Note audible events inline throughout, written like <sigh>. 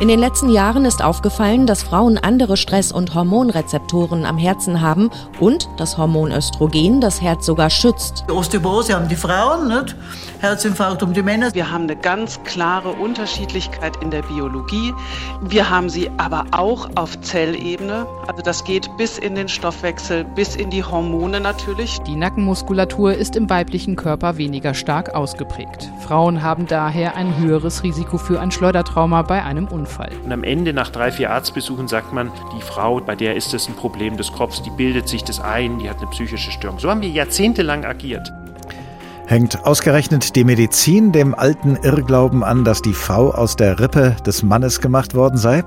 In den letzten Jahren ist aufgefallen, dass Frauen andere Stress- und Hormonrezeptoren am Herzen haben und das Hormon Östrogen das Herz sogar schützt. Osteoporose haben die Frauen, nicht? Herzinfarkt um die Männer. Wir haben eine ganz klare Unterschiedlichkeit in der Biologie. Wir haben sie aber auch auf Zellebene. Also das geht bis in den Stoffwechsel, bis in die Hormone natürlich. Die Nackenmuskulatur ist im weiblichen Körper weniger stark ausgeprägt. Frauen haben daher ein höheres Risiko für ein Schleudertrauma bei einem Unfall. Und am Ende nach drei, vier Arztbesuchen sagt man, die Frau, bei der ist das ein Problem des Kopfs, die bildet sich das ein, die hat eine psychische Störung. So haben wir jahrzehntelang agiert hängt ausgerechnet die Medizin dem alten Irrglauben an, dass die Frau aus der Rippe des Mannes gemacht worden sei?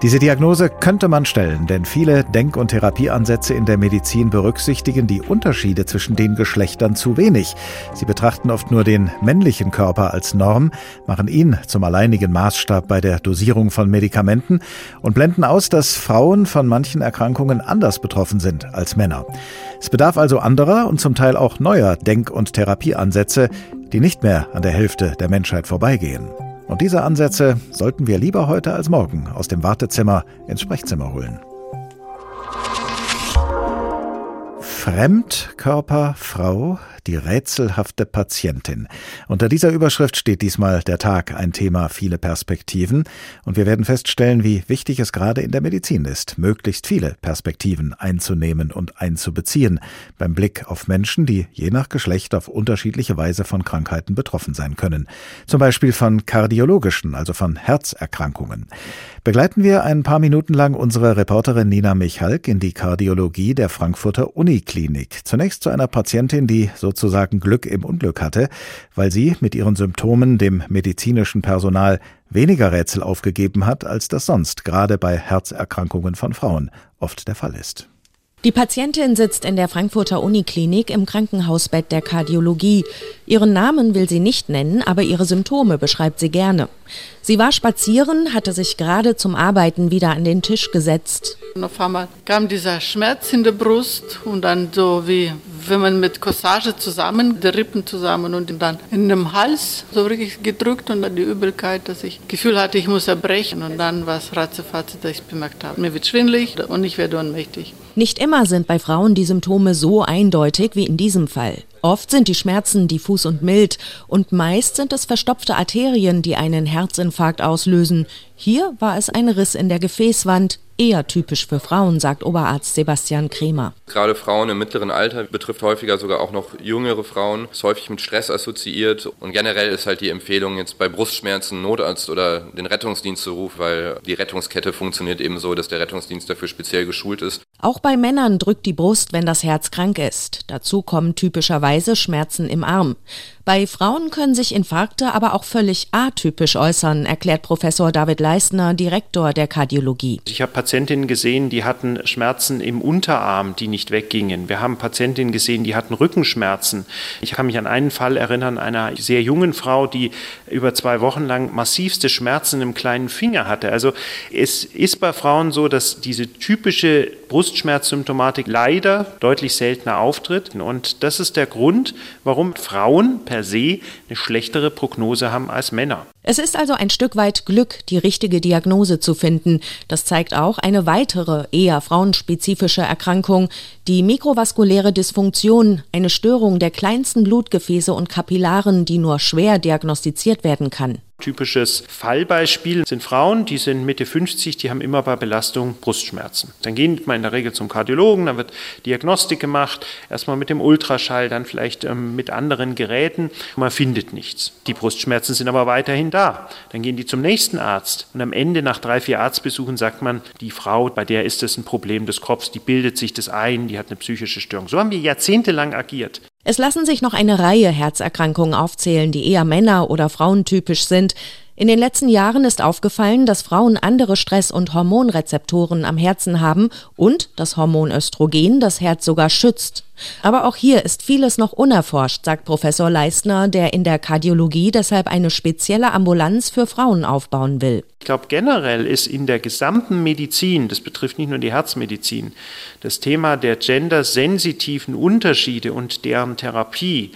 Diese Diagnose könnte man stellen, denn viele Denk- und Therapieansätze in der Medizin berücksichtigen die Unterschiede zwischen den Geschlechtern zu wenig. Sie betrachten oft nur den männlichen Körper als Norm, machen ihn zum alleinigen Maßstab bei der Dosierung von Medikamenten und blenden aus, dass Frauen von manchen Erkrankungen anders betroffen sind als Männer. Es bedarf also anderer und zum Teil auch neuer Denk- und Therapieansätze, die nicht mehr an der Hälfte der Menschheit vorbeigehen. Und diese Ansätze sollten wir lieber heute als morgen aus dem Wartezimmer ins Sprechzimmer holen. Fremdkörper, Frau, die rätselhafte Patientin. Unter dieser Überschrift steht diesmal der Tag, ein Thema, viele Perspektiven. Und wir werden feststellen, wie wichtig es gerade in der Medizin ist, möglichst viele Perspektiven einzunehmen und einzubeziehen, beim Blick auf Menschen, die je nach Geschlecht auf unterschiedliche Weise von Krankheiten betroffen sein können. Zum Beispiel von kardiologischen, also von Herzerkrankungen. Begleiten wir ein paar Minuten lang unsere Reporterin Nina Michalk in die Kardiologie der Frankfurter Uniklinik. Zunächst zu einer Patientin, die so sozusagen Glück im Unglück hatte, weil sie mit ihren Symptomen dem medizinischen Personal weniger Rätsel aufgegeben hat, als das sonst gerade bei Herzerkrankungen von Frauen oft der Fall ist. Die Patientin sitzt in der Frankfurter Uniklinik im Krankenhausbett der Kardiologie. Ihren Namen will sie nicht nennen, aber ihre Symptome beschreibt sie gerne. Sie war spazieren, hatte sich gerade zum Arbeiten wieder an den Tisch gesetzt. Und auf einmal kam dieser Schmerz in der Brust und dann so wie wenn man mit Corsage zusammen, die Rippen zusammen und dann in dem Hals so wirklich gedrückt und dann die Übelkeit, dass ich Gefühl hatte, ich muss erbrechen und dann war es ratzefatze, dass ich bemerkt habe, mir wird schwindelig und ich werde ohnmächtig. Nicht immer sind bei Frauen die Symptome so eindeutig wie in diesem Fall. Oft sind die Schmerzen diffus und mild und meist sind es verstopfte Arterien, die einen Herzinfarkt auslösen. Hier war es ein Riss in der Gefäßwand, eher typisch für Frauen, sagt Oberarzt Sebastian Kremer. Gerade Frauen im mittleren Alter betrifft häufiger sogar auch noch jüngere Frauen, ist häufig mit Stress assoziiert und generell ist halt die Empfehlung jetzt bei Brustschmerzen Notarzt oder den Rettungsdienst zu rufen, weil die Rettungskette funktioniert eben so, dass der Rettungsdienst dafür speziell geschult ist. Auch bei Männern drückt die Brust, wenn das Herz krank ist. Dazu kommen typischerweise Schmerzen im Arm. Bei Frauen können sich Infarkte aber auch völlig atypisch äußern, erklärt Professor David Leistner, Direktor der Kardiologie. Ich habe Patientinnen gesehen, die hatten Schmerzen im Unterarm, die nicht weggingen. Wir haben Patientinnen gesehen, die hatten Rückenschmerzen. Ich kann mich an einen Fall erinnern, einer sehr jungen Frau, die über zwei Wochen lang massivste Schmerzen im kleinen Finger hatte. Also es ist bei Frauen so, dass diese typische Brustschmerzsymptomatik leider deutlich seltener auftritt. Und das ist der Grund, warum Frauen per se eine schlechtere Prognose haben als Männer. Es ist also ein Stück weit Glück, die richtige Diagnose zu finden. Das zeigt auch eine weitere, eher frauenspezifische Erkrankung, die mikrovaskuläre Dysfunktion, eine Störung der kleinsten Blutgefäße und Kapillaren, die nur schwer diagnostiziert werden kann. Typisches Fallbeispiel sind Frauen, die sind Mitte 50, die haben immer bei Belastung Brustschmerzen. Dann geht man in der Regel zum Kardiologen, dann wird Diagnostik gemacht, erstmal mit dem Ultraschall, dann vielleicht ähm, mit anderen Geräten. Man findet nichts. Die Brustschmerzen sind aber weiterhin da. Dann gehen die zum nächsten Arzt und am Ende nach drei, vier Arztbesuchen sagt man, die Frau, bei der ist das ein Problem des Kopfs, die bildet sich das ein, die hat eine psychische Störung. So haben wir jahrzehntelang agiert. Es lassen sich noch eine Reihe Herzerkrankungen aufzählen, die eher Männer- oder frauentypisch sind. In den letzten Jahren ist aufgefallen, dass Frauen andere Stress- und Hormonrezeptoren am Herzen haben und das Hormon Östrogen das Herz sogar schützt. Aber auch hier ist vieles noch unerforscht, sagt Professor Leistner, der in der Kardiologie deshalb eine spezielle Ambulanz für Frauen aufbauen will. Ich glaube, generell ist in der gesamten Medizin, das betrifft nicht nur die Herzmedizin, das Thema der gendersensitiven Unterschiede und deren Therapie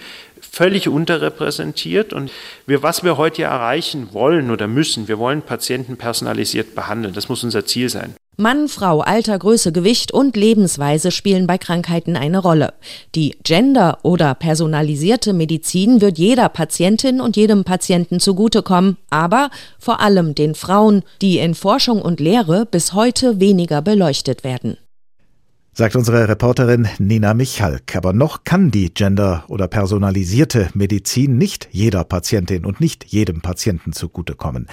völlig unterrepräsentiert. Und wir, was wir heute erreichen wollen oder müssen, wir wollen Patienten personalisiert behandeln. Das muss unser Ziel sein. Mann, Frau, Alter, Größe, Gewicht und Lebensweise spielen bei Krankheiten eine Rolle. Die Gender- oder personalisierte Medizin wird jeder Patientin und jedem Patienten zugutekommen, aber vor allem den Frauen, die in Forschung und Lehre bis heute weniger beleuchtet werden sagt unsere Reporterin Nina Michalk. Aber noch kann die gender- oder personalisierte Medizin nicht jeder Patientin und nicht jedem Patienten zugutekommen.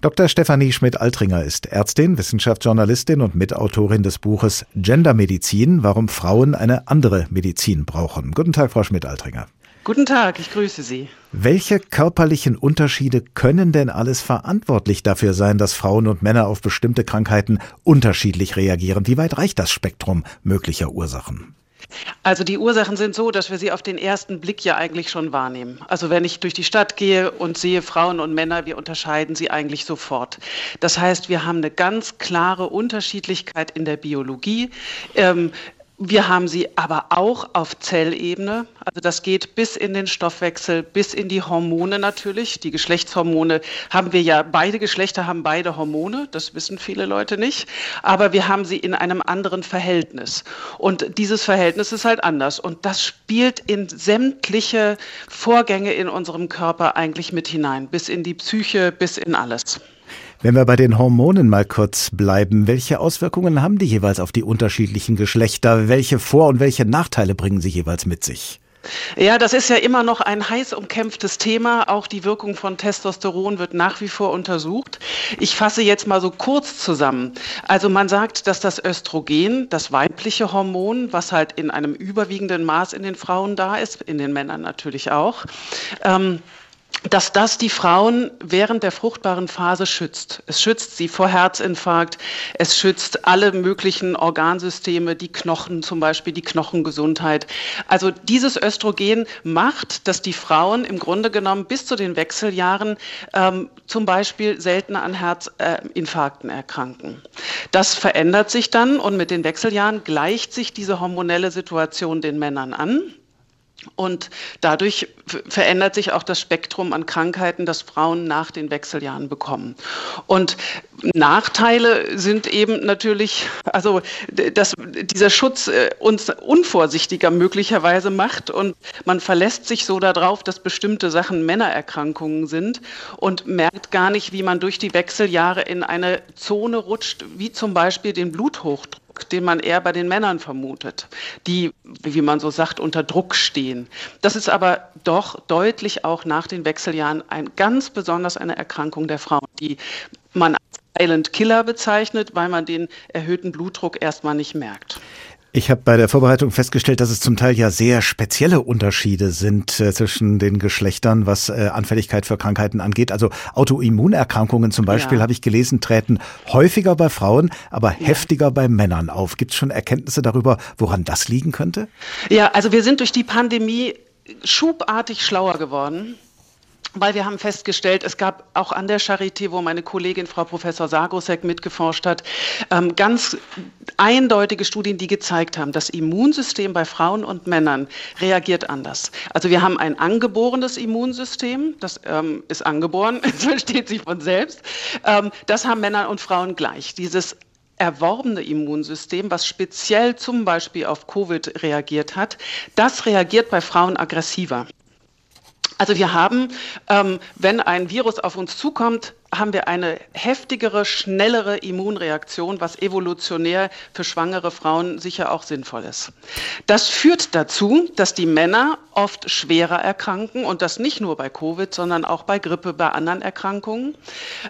Dr. Stefanie Schmidt-Altringer ist Ärztin, Wissenschaftsjournalistin und Mitautorin des Buches Gendermedizin, warum Frauen eine andere Medizin brauchen. Guten Tag, Frau Schmidt-Altringer. Guten Tag, ich grüße Sie. Welche körperlichen Unterschiede können denn alles verantwortlich dafür sein, dass Frauen und Männer auf bestimmte Krankheiten unterschiedlich reagieren? Wie weit reicht das Spektrum möglicher Ursachen? Also die Ursachen sind so, dass wir sie auf den ersten Blick ja eigentlich schon wahrnehmen. Also wenn ich durch die Stadt gehe und sehe Frauen und Männer, wir unterscheiden sie eigentlich sofort. Das heißt, wir haben eine ganz klare Unterschiedlichkeit in der Biologie. Ähm, wir haben sie aber auch auf Zellebene. Also das geht bis in den Stoffwechsel, bis in die Hormone natürlich. Die Geschlechtshormone haben wir ja, beide Geschlechter haben beide Hormone, das wissen viele Leute nicht. Aber wir haben sie in einem anderen Verhältnis. Und dieses Verhältnis ist halt anders. Und das spielt in sämtliche Vorgänge in unserem Körper eigentlich mit hinein, bis in die Psyche, bis in alles. Wenn wir bei den Hormonen mal kurz bleiben, welche Auswirkungen haben die jeweils auf die unterschiedlichen Geschlechter? Welche Vor- und welche Nachteile bringen sie jeweils mit sich? Ja, das ist ja immer noch ein heiß umkämpftes Thema. Auch die Wirkung von Testosteron wird nach wie vor untersucht. Ich fasse jetzt mal so kurz zusammen. Also man sagt, dass das Östrogen, das weibliche Hormon, was halt in einem überwiegenden Maß in den Frauen da ist, in den Männern natürlich auch, ähm, dass das die Frauen während der fruchtbaren Phase schützt. Es schützt sie vor Herzinfarkt, es schützt alle möglichen Organsysteme, die Knochen zum Beispiel, die Knochengesundheit. Also dieses Östrogen macht, dass die Frauen im Grunde genommen bis zu den Wechseljahren ähm, zum Beispiel seltener an Herzinfarkten erkranken. Das verändert sich dann und mit den Wechseljahren gleicht sich diese hormonelle Situation den Männern an. Und dadurch verändert sich auch das Spektrum an Krankheiten, das Frauen nach den Wechseljahren bekommen. Und Nachteile sind eben natürlich, also dass dieser Schutz äh, uns unvorsichtiger möglicherweise macht und man verlässt sich so darauf, dass bestimmte Sachen Männererkrankungen sind und merkt gar nicht, wie man durch die Wechseljahre in eine Zone rutscht, wie zum Beispiel den Bluthochdruck den man eher bei den Männern vermutet, die, wie man so sagt, unter Druck stehen. Das ist aber doch deutlich auch nach den Wechseljahren ein ganz besonders eine Erkrankung der Frauen, die man als Silent Killer bezeichnet, weil man den erhöhten Blutdruck erstmal nicht merkt. Ich habe bei der Vorbereitung festgestellt, dass es zum Teil ja sehr spezielle Unterschiede sind äh, zwischen den Geschlechtern, was äh, Anfälligkeit für Krankheiten angeht. Also Autoimmunerkrankungen zum Beispiel, ja. habe ich gelesen, treten häufiger bei Frauen, aber ja. heftiger bei Männern auf. Gibt es schon Erkenntnisse darüber, woran das liegen könnte? Ja, also wir sind durch die Pandemie schubartig schlauer geworden weil wir haben festgestellt, es gab auch an der Charité, wo meine Kollegin Frau Professor Sargosek mitgeforscht hat, ähm, ganz eindeutige Studien, die gezeigt haben, das Immunsystem bei Frauen und Männern reagiert anders. Also wir haben ein angeborenes Immunsystem, das ähm, ist angeboren, <laughs> das versteht sich von selbst. Ähm, das haben Männer und Frauen gleich. Dieses erworbene Immunsystem, was speziell zum Beispiel auf Covid reagiert hat, das reagiert bei Frauen aggressiver. Also wir haben, ähm, wenn ein Virus auf uns zukommt, haben wir eine heftigere, schnellere Immunreaktion, was evolutionär für schwangere Frauen sicher auch sinnvoll ist. Das führt dazu, dass die Männer oft schwerer erkranken und das nicht nur bei Covid, sondern auch bei Grippe, bei anderen Erkrankungen.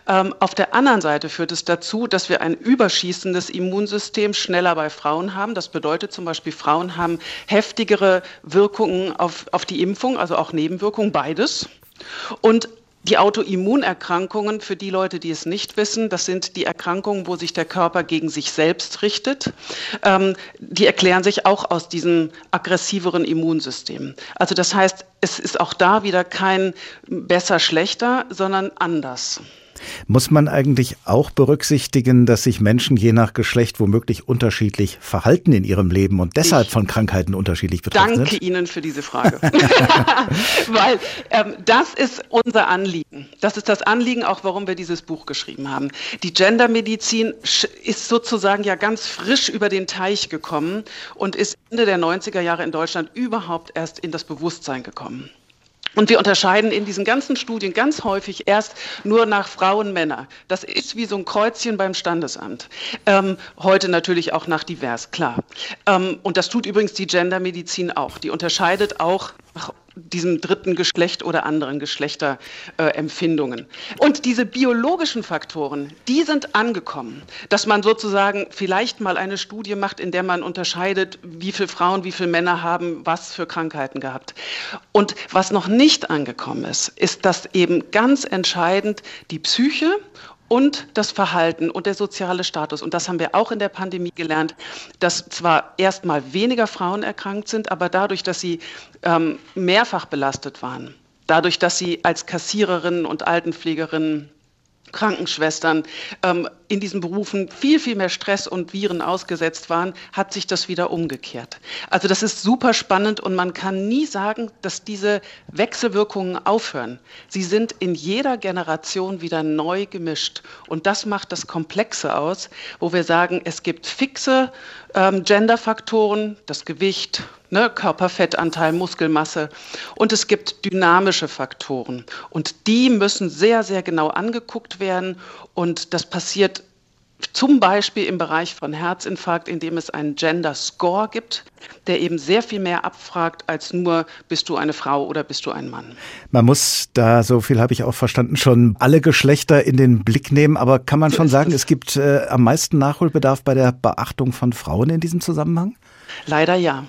Ähm, auf der anderen Seite führt es dazu, dass wir ein überschießendes Immunsystem schneller bei Frauen haben. Das bedeutet zum Beispiel, Frauen haben heftigere Wirkungen auf, auf die Impfung, also auch Nebenwirkungen, beides. Und Die Autoimmunerkrankungen, für die Leute, die es nicht wissen, das sind die Erkrankungen, wo sich der Körper gegen sich selbst richtet. Ähm, die erklären sich auch aus diesem aggressiveren Immunsystem. Also das heißt, es ist auch da wieder kein besser, schlechter, sondern anders. Muss man eigentlich auch berücksichtigen, dass sich Menschen je nach Geschlecht womöglich unterschiedlich verhalten in ihrem Leben und deshalb ich von Krankheiten unterschiedlich betroffen sind? Danke Ihnen für diese Frage. <laughs> Weil ähm, das ist unser Anliegen. Das ist das Anliegen auch, warum wir dieses Buch geschrieben haben. Die Gendermedizin ist sozusagen ja ganz frisch über den Teich gekommen und ist Ende der 90er Jahre in Deutschland überhaupt erst in das Bewusstsein gekommen. Und wir unterscheiden in diesen ganzen Studien ganz häufig erst nur nach Frauen, Männer. Das ist wie so ein Kreuzchen beim Standesamt. Ähm, heute natürlich auch nach divers, klar. Ähm, und das tut übrigens die Gendermedizin auch. Die unterscheidet auch nach diesem dritten Geschlecht oder anderen Geschlechterempfindungen. Äh, und diese biologischen Faktoren, die sind angekommen, dass man sozusagen vielleicht mal eine Studie macht, in der man unterscheidet, wie viele Frauen, wie viele Männer haben was für Krankheiten gehabt. Und was noch nicht angekommen ist, ist, dass eben ganz entscheidend die Psyche und das Verhalten und der soziale Status. Und das haben wir auch in der Pandemie gelernt, dass zwar erstmal weniger Frauen erkrankt sind, aber dadurch, dass sie ähm, mehrfach belastet waren, dadurch, dass sie als Kassiererinnen und Altenpflegerinnen Krankenschwestern ähm, in diesen Berufen viel, viel mehr Stress und Viren ausgesetzt waren, hat sich das wieder umgekehrt. Also das ist super spannend und man kann nie sagen, dass diese Wechselwirkungen aufhören. Sie sind in jeder Generation wieder neu gemischt und das macht das Komplexe aus, wo wir sagen, es gibt fixe ähm, Genderfaktoren, das Gewicht, ne, Körperfettanteil, Muskelmasse. Und es gibt dynamische Faktoren. Und die müssen sehr, sehr genau angeguckt werden. Und das passiert zum Beispiel im Bereich von Herzinfarkt, indem es einen Gender Score gibt, der eben sehr viel mehr abfragt als nur, bist du eine Frau oder bist du ein Mann. Man muss da, so viel habe ich auch verstanden, schon alle Geschlechter in den Blick nehmen. Aber kann man so schon sagen, es. es gibt äh, am meisten Nachholbedarf bei der Beachtung von Frauen in diesem Zusammenhang? Leider ja.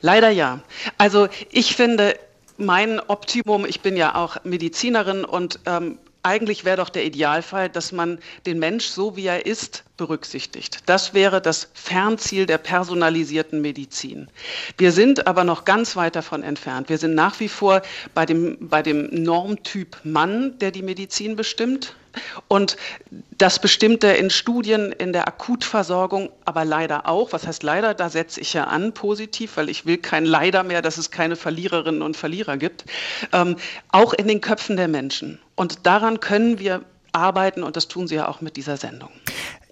Leider ja. Also ich finde, mein Optimum, ich bin ja auch Medizinerin und ähm, eigentlich wäre doch der Idealfall, dass man den Mensch so wie er ist berücksichtigt. Das wäre das Fernziel der personalisierten Medizin. Wir sind aber noch ganz weit davon entfernt. Wir sind nach wie vor bei dem, bei dem Normtyp Mann, der die Medizin bestimmt. Und das bestimmt er in Studien in der Akutversorgung, aber leider auch. Was heißt leider? Da setze ich ja an positiv, weil ich will kein Leider mehr, dass es keine Verliererinnen und Verlierer gibt. Ähm, auch in den Köpfen der Menschen. Und daran können wir arbeiten und das tun Sie ja auch mit dieser Sendung.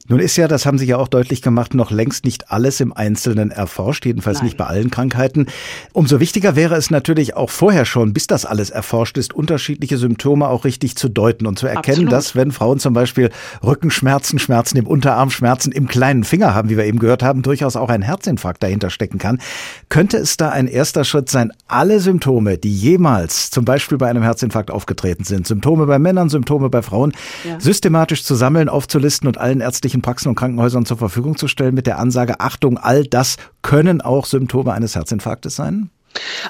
Nun ist ja, das haben Sie ja auch deutlich gemacht, noch längst nicht alles im Einzelnen erforscht, jedenfalls Nein. nicht bei allen Krankheiten. Umso wichtiger wäre es natürlich auch vorher schon, bis das alles erforscht ist, unterschiedliche Symptome auch richtig zu deuten und zu erkennen, Absolut. dass wenn Frauen zum Beispiel Rückenschmerzen, Schmerzen im Unterarm, Schmerzen im kleinen Finger haben, wie wir eben gehört haben, durchaus auch ein Herzinfarkt dahinter stecken kann. Könnte es da ein erster Schritt sein, alle Symptome, die jemals zum Beispiel bei einem Herzinfarkt aufgetreten sind, Symptome bei Männern, Symptome bei Frauen, ja. systematisch zu sammeln, aufzulisten und allen ärztlichen öffentlichen Praxen und Krankenhäusern zur Verfügung zu stellen mit der Ansage, Achtung, all das können auch Symptome eines Herzinfarktes sein?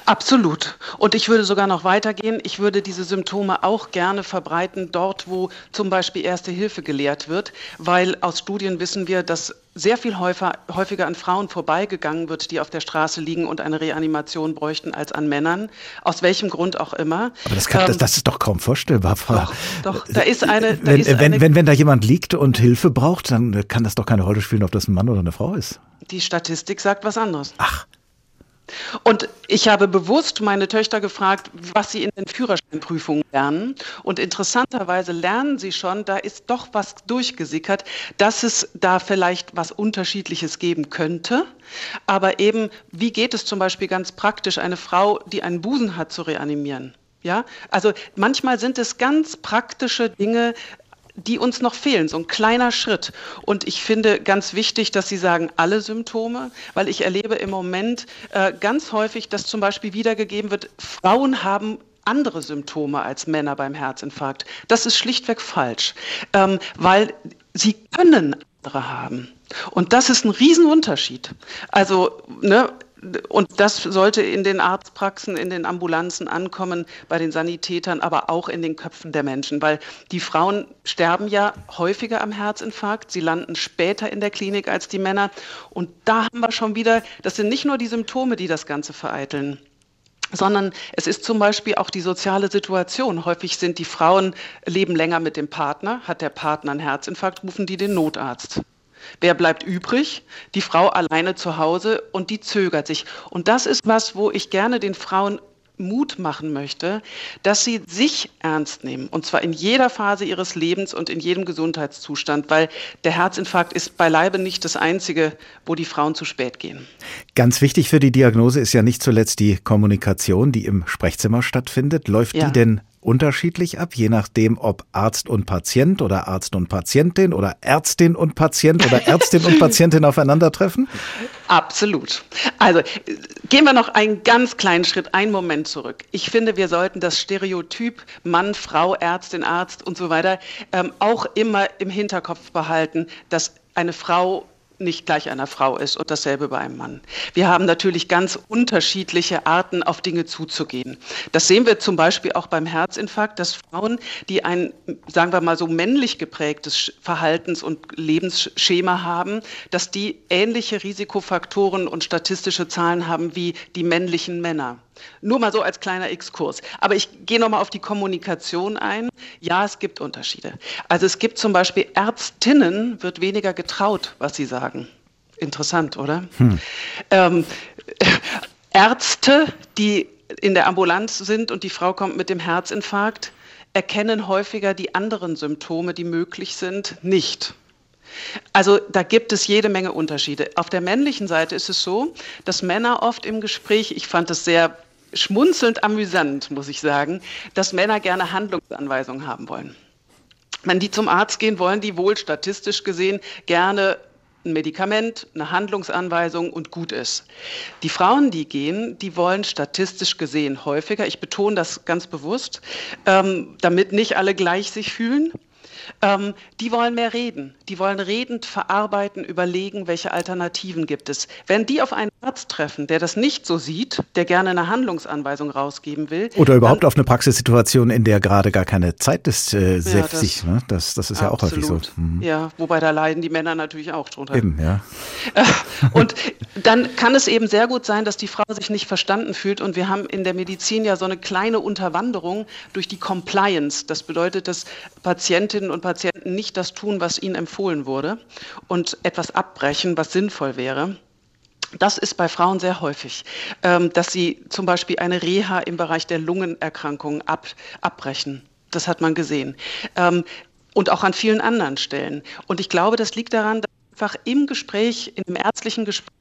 Absolut. Und ich würde sogar noch weitergehen. Ich würde diese Symptome auch gerne verbreiten, dort, wo zum Beispiel Erste Hilfe gelehrt wird, weil aus Studien wissen wir, dass sehr viel häufiger, an Frauen vorbeigegangen wird, die auf der Straße liegen und eine Reanimation bräuchten, als an Männern. Aus welchem Grund auch immer. Aber das, kann, ähm, das, das, ist doch kaum vorstellbar. Doch, doch da ist eine. Da wenn, ist wenn, eine wenn, wenn da jemand liegt und Hilfe braucht, dann kann das doch keine Rolle spielen, ob das ein Mann oder eine Frau ist. Die Statistik sagt was anderes. Ach. Und ich habe bewusst meine Töchter gefragt, was sie in den Führerscheinprüfungen lernen. Und interessanterweise lernen sie schon, da ist doch was durchgesickert, dass es da vielleicht was Unterschiedliches geben könnte. Aber eben, wie geht es zum Beispiel ganz praktisch, eine Frau, die einen Busen hat, zu reanimieren? Ja, also manchmal sind es ganz praktische Dinge, die uns noch fehlen, so ein kleiner Schritt. Und ich finde ganz wichtig, dass Sie sagen, alle Symptome, weil ich erlebe im Moment äh, ganz häufig, dass zum Beispiel wiedergegeben wird, Frauen haben andere Symptome als Männer beim Herzinfarkt. Das ist schlichtweg falsch, ähm, weil sie können andere haben. Und das ist ein Riesenunterschied. Also ne, und das sollte in den Arztpraxen, in den Ambulanzen ankommen, bei den Sanitätern, aber auch in den Köpfen der Menschen, weil die Frauen sterben ja häufiger am Herzinfarkt, sie landen später in der Klinik als die Männer. Und da haben wir schon wieder, das sind nicht nur die Symptome, die das Ganze vereiteln sondern es ist zum Beispiel auch die soziale Situation. Häufig sind die Frauen leben länger mit dem Partner, hat der Partner einen Herzinfarkt, rufen die den Notarzt. Wer bleibt übrig? Die Frau alleine zu Hause und die zögert sich. Und das ist was, wo ich gerne den Frauen Mut machen möchte, dass sie sich ernst nehmen. Und zwar in jeder Phase ihres Lebens und in jedem Gesundheitszustand, weil der Herzinfarkt ist beileibe nicht das Einzige, wo die Frauen zu spät gehen. Ganz wichtig für die Diagnose ist ja nicht zuletzt die Kommunikation, die im Sprechzimmer stattfindet. Läuft ja. die denn unterschiedlich ab, je nachdem, ob Arzt und Patient oder Arzt und Patientin oder Ärztin und Patient oder Ärztin und Patientin aufeinandertreffen? Absolut. Also gehen wir noch einen ganz kleinen Schritt, einen Moment zurück. Ich finde, wir sollten das Stereotyp Mann, Frau, Ärztin, Arzt und so weiter ähm, auch immer im Hinterkopf behalten, dass eine Frau nicht gleich einer Frau ist und dasselbe bei einem Mann. Wir haben natürlich ganz unterschiedliche Arten, auf Dinge zuzugehen. Das sehen wir zum Beispiel auch beim Herzinfarkt, dass Frauen, die ein, sagen wir mal so männlich geprägtes Verhaltens- und Lebensschema haben, dass die ähnliche Risikofaktoren und statistische Zahlen haben wie die männlichen Männer. Nur mal so als kleiner Exkurs. Aber ich gehe nochmal auf die Kommunikation ein. Ja, es gibt Unterschiede. Also es gibt zum Beispiel Ärztinnen, wird weniger getraut, was sie sagen. Interessant, oder? Hm. Ähm, <laughs> Ärzte, die in der Ambulanz sind und die Frau kommt mit dem Herzinfarkt, erkennen häufiger die anderen Symptome, die möglich sind, nicht. Also da gibt es jede Menge Unterschiede. Auf der männlichen Seite ist es so, dass Männer oft im Gespräch, ich fand es sehr schmunzelnd amüsant, muss ich sagen, dass Männer gerne Handlungsanweisungen haben wollen. Wenn die zum Arzt gehen, wollen die wohl statistisch gesehen gerne ein Medikament, eine Handlungsanweisung und gut ist. Die Frauen, die gehen, die wollen statistisch gesehen häufiger, ich betone das ganz bewusst, ähm, damit nicht alle gleich sich fühlen, ähm, die wollen mehr reden. Die wollen redend verarbeiten, überlegen, welche Alternativen gibt es. Wenn die auf einen Arzt treffen, der das nicht so sieht, der gerne eine Handlungsanweisung rausgeben will. Oder überhaupt auf eine Praxissituation, in der gerade gar keine Zeit ist, äh, ja, das, sich, ne? das, das ist ja auch häufig so. Mhm. Ja, wobei da leiden die Männer natürlich auch drunter. Eben, ja. Äh, und dann kann es eben sehr gut sein, dass die Frau sich nicht verstanden fühlt. Und wir haben in der Medizin ja so eine kleine Unterwanderung durch die Compliance. Das bedeutet, dass Patientinnen und Patienten nicht das tun, was ihnen empfohlen wurde und etwas abbrechen, was sinnvoll wäre. Das ist bei Frauen sehr häufig, ähm, dass sie zum Beispiel eine Reha im Bereich der Lungenerkrankungen ab, abbrechen. Das hat man gesehen. Ähm, und auch an vielen anderen Stellen. Und ich glaube, das liegt daran, dass einfach im Gespräch, im ärztlichen Gespräch,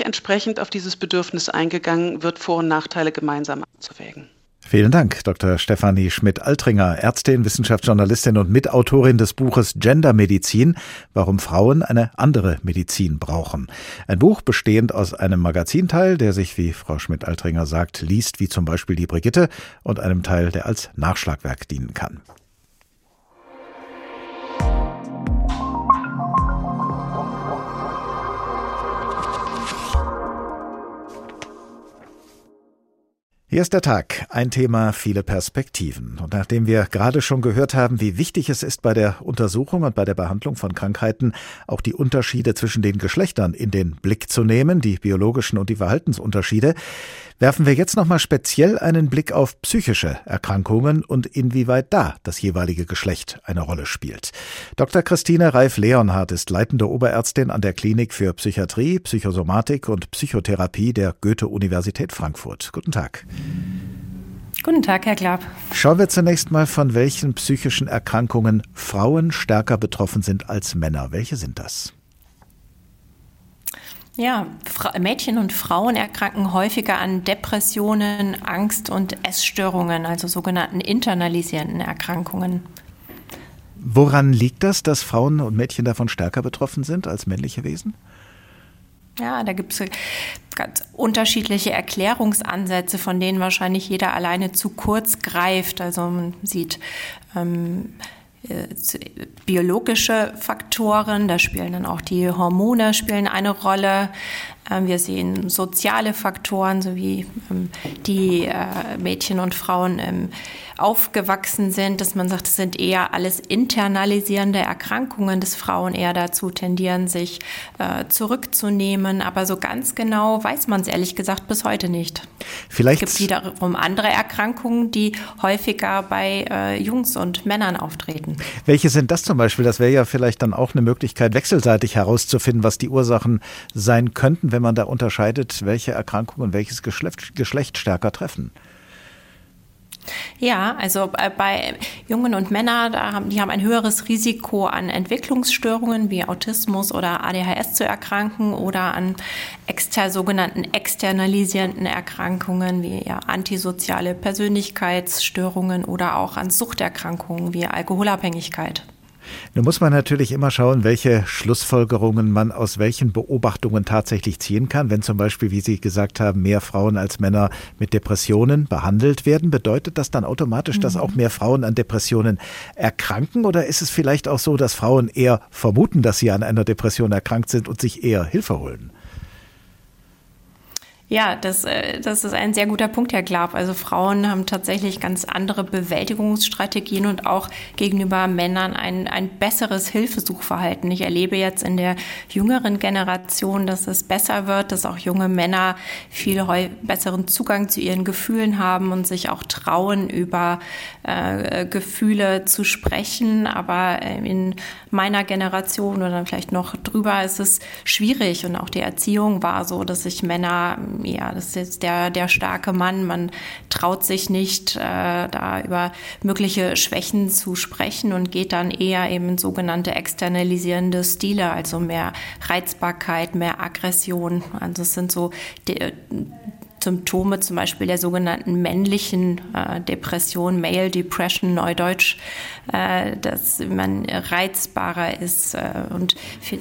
entsprechend auf dieses Bedürfnis eingegangen wird, Vor- und Nachteile gemeinsam abzuwägen. Vielen Dank, Dr. Stefanie Schmidt-Altringer, Ärztin, Wissenschaftsjournalistin und Mitautorin des Buches Gendermedizin, warum Frauen eine andere Medizin brauchen. Ein Buch bestehend aus einem Magazinteil, der sich, wie Frau Schmidt-Altringer sagt, liest wie zum Beispiel die Brigitte und einem Teil, der als Nachschlagwerk dienen kann. Hier ist der Tag, ein Thema, viele Perspektiven. Und nachdem wir gerade schon gehört haben, wie wichtig es ist, bei der Untersuchung und bei der Behandlung von Krankheiten auch die Unterschiede zwischen den Geschlechtern in den Blick zu nehmen, die biologischen und die Verhaltensunterschiede, werfen wir jetzt nochmal speziell einen Blick auf psychische Erkrankungen und inwieweit da das jeweilige Geschlecht eine Rolle spielt. Dr. Christine Reif-Leonhardt ist leitende Oberärztin an der Klinik für Psychiatrie, Psychosomatik und Psychotherapie der Goethe-Universität Frankfurt. Guten Tag. Guten Tag, Herr Klapp. Schauen wir zunächst mal, von welchen psychischen Erkrankungen Frauen stärker betroffen sind als Männer. Welche sind das? Ja, Mädchen und Frauen erkranken häufiger an Depressionen, Angst und Essstörungen, also sogenannten internalisierenden Erkrankungen. Woran liegt das, dass Frauen und Mädchen davon stärker betroffen sind als männliche Wesen? Ja, da gibt es ganz unterschiedliche Erklärungsansätze, von denen wahrscheinlich jeder alleine zu kurz greift. Also man sieht ähm, äh, biologische Faktoren, da spielen dann auch die Hormone spielen eine Rolle. Ähm, wir sehen soziale Faktoren, sowie ähm, die äh, Mädchen und Frauen ähm, aufgewachsen sind, dass man sagt, es sind eher alles internalisierende Erkrankungen, dass Frauen eher dazu tendieren, sich äh, zurückzunehmen. Aber so ganz genau weiß man es ehrlich gesagt bis heute nicht. Vielleicht es gibt wiederum andere Erkrankungen, die häufiger bei äh, Jungs und Männern auftreten. Welche sind das zum Beispiel? Das wäre ja vielleicht dann auch eine Möglichkeit, wechselseitig herauszufinden, was die Ursachen sein könnten, wenn man da unterscheidet, welche Erkrankungen welches Geschlecht, Geschlecht stärker treffen. Ja, also bei Jungen und Männern, die haben ein höheres Risiko an Entwicklungsstörungen wie Autismus oder ADHS zu erkranken oder an exter, sogenannten externalisierenden Erkrankungen wie ja, antisoziale Persönlichkeitsstörungen oder auch an Suchterkrankungen wie Alkoholabhängigkeit. Nun muss man natürlich immer schauen, welche Schlussfolgerungen man aus welchen Beobachtungen tatsächlich ziehen kann. Wenn zum Beispiel, wie Sie gesagt haben, mehr Frauen als Männer mit Depressionen behandelt werden, bedeutet das dann automatisch, dass auch mehr Frauen an Depressionen erkranken? Oder ist es vielleicht auch so, dass Frauen eher vermuten, dass sie an einer Depression erkrankt sind und sich eher Hilfe holen? Ja, das, äh, das ist ein sehr guter Punkt, Herr Glab. Also Frauen haben tatsächlich ganz andere Bewältigungsstrategien und auch gegenüber Männern ein, ein besseres Hilfesuchverhalten. Ich erlebe jetzt in der jüngeren Generation, dass es besser wird, dass auch junge Männer viel besseren Zugang zu ihren Gefühlen haben und sich auch trauen, über äh, Gefühle zu sprechen. Aber äh, in meiner Generation oder vielleicht noch drüber ist es schwierig und auch die Erziehung war so, dass sich Männer ja, das ist jetzt der, der starke Mann. Man traut sich nicht, äh, da über mögliche Schwächen zu sprechen und geht dann eher eben in sogenannte externalisierende Stile, also mehr Reizbarkeit, mehr Aggression. Also es sind so die, Symptome zum Beispiel der sogenannten männlichen äh, Depression, Male Depression, Neudeutsch, äh, dass man reizbarer ist äh, und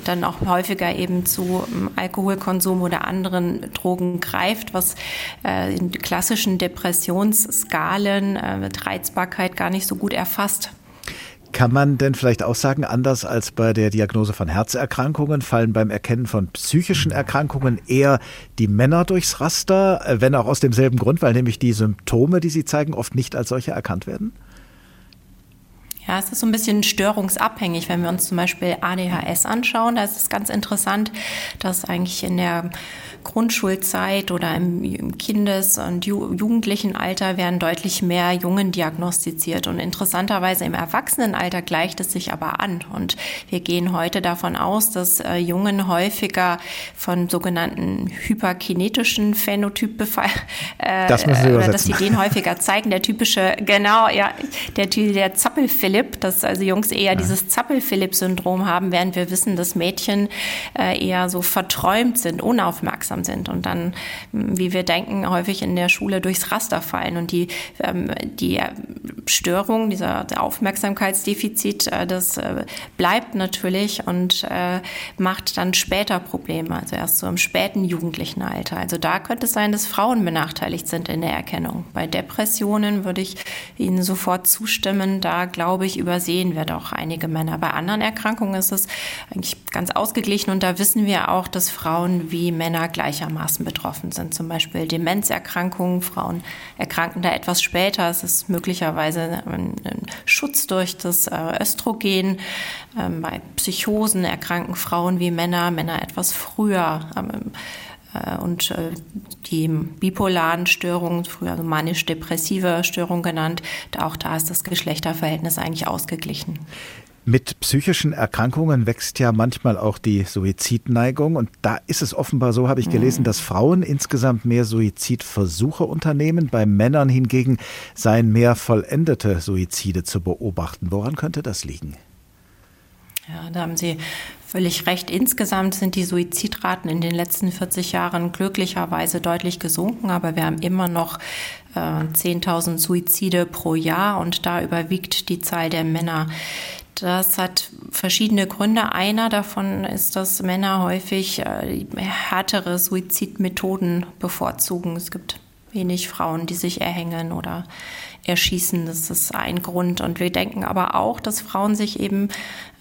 dann auch häufiger eben zu ähm, Alkoholkonsum oder anderen Drogen greift, was äh, in klassischen Depressionsskalen äh, mit Reizbarkeit gar nicht so gut erfasst. Kann man denn vielleicht auch sagen, anders als bei der Diagnose von Herzerkrankungen, fallen beim Erkennen von psychischen Erkrankungen eher die Männer durchs Raster, äh, wenn auch aus demselben Grund, weil nämlich die Symptome, die sie zeigen, oft nicht als solche erkannt werden? Ja, es ist so ein bisschen störungsabhängig. Wenn wir uns zum Beispiel ADHS anschauen, da ist es ganz interessant, dass eigentlich in der Grundschulzeit oder im Kindes- und Jugendlichenalter werden deutlich mehr Jungen diagnostiziert. Und interessanterweise im Erwachsenenalter gleicht es sich aber an. Und wir gehen heute davon aus, dass äh, Jungen häufiger von sogenannten hyperkinetischen Phänotyp befallen, äh, das müssen Sie oder dass sie den häufiger zeigen. Der typische, genau, ja, der, der Zappel-Philipp, dass also Jungs eher ja. dieses Zappel-Philipp-Syndrom haben, während wir wissen, dass Mädchen äh, eher so verträumt sind, unaufmerksam aufmerksam sind und dann, wie wir denken, häufig in der Schule durchs Raster fallen. Und die, ähm, die Störung, dieser Aufmerksamkeitsdefizit, äh, das äh, bleibt natürlich und äh, macht dann später Probleme, also erst so im späten jugendlichen Alter. Also da könnte es sein, dass Frauen benachteiligt sind in der Erkennung. Bei Depressionen würde ich Ihnen sofort zustimmen. Da glaube ich, übersehen wir doch einige Männer. Bei anderen Erkrankungen ist es eigentlich ganz ausgeglichen und da wissen wir auch, dass Frauen wie Männer gleichermaßen betroffen sind. Zum Beispiel Demenzerkrankungen. Frauen erkranken da etwas später. Es ist möglicherweise ein, Schutz durch das äh, Östrogen. Ähm, bei Psychosen erkranken Frauen wie Männer, Männer etwas früher. Ähm, äh, und äh, die bipolaren Störungen, früher manisch-depressive Störungen genannt, auch da ist das Geschlechterverhältnis eigentlich ausgeglichen. Mit psychischen Erkrankungen wächst ja manchmal auch die Suizidneigung. Und da ist es offenbar so, habe ich gelesen, mhm. dass Frauen insgesamt mehr Suizidversuche unternehmen. Bei Männern hingegen seien mehr vollendete Suizide zu beobachten. Woran könnte das liegen? Ja, da haben Sie völlig recht. Insgesamt sind die Suizidraten in den letzten 40 Jahren glücklicherweise deutlich gesunken, aber wir haben immer noch äh, 10.000 Suizide pro Jahr und da überwiegt die Zahl der Männer. Das hat verschiedene Gründe. Einer davon ist, dass Männer häufig äh, härtere Suizidmethoden bevorzugen. Es gibt wenig Frauen, die sich erhängen oder erschießen. Das ist ein Grund. Und wir denken aber auch, dass Frauen sich eben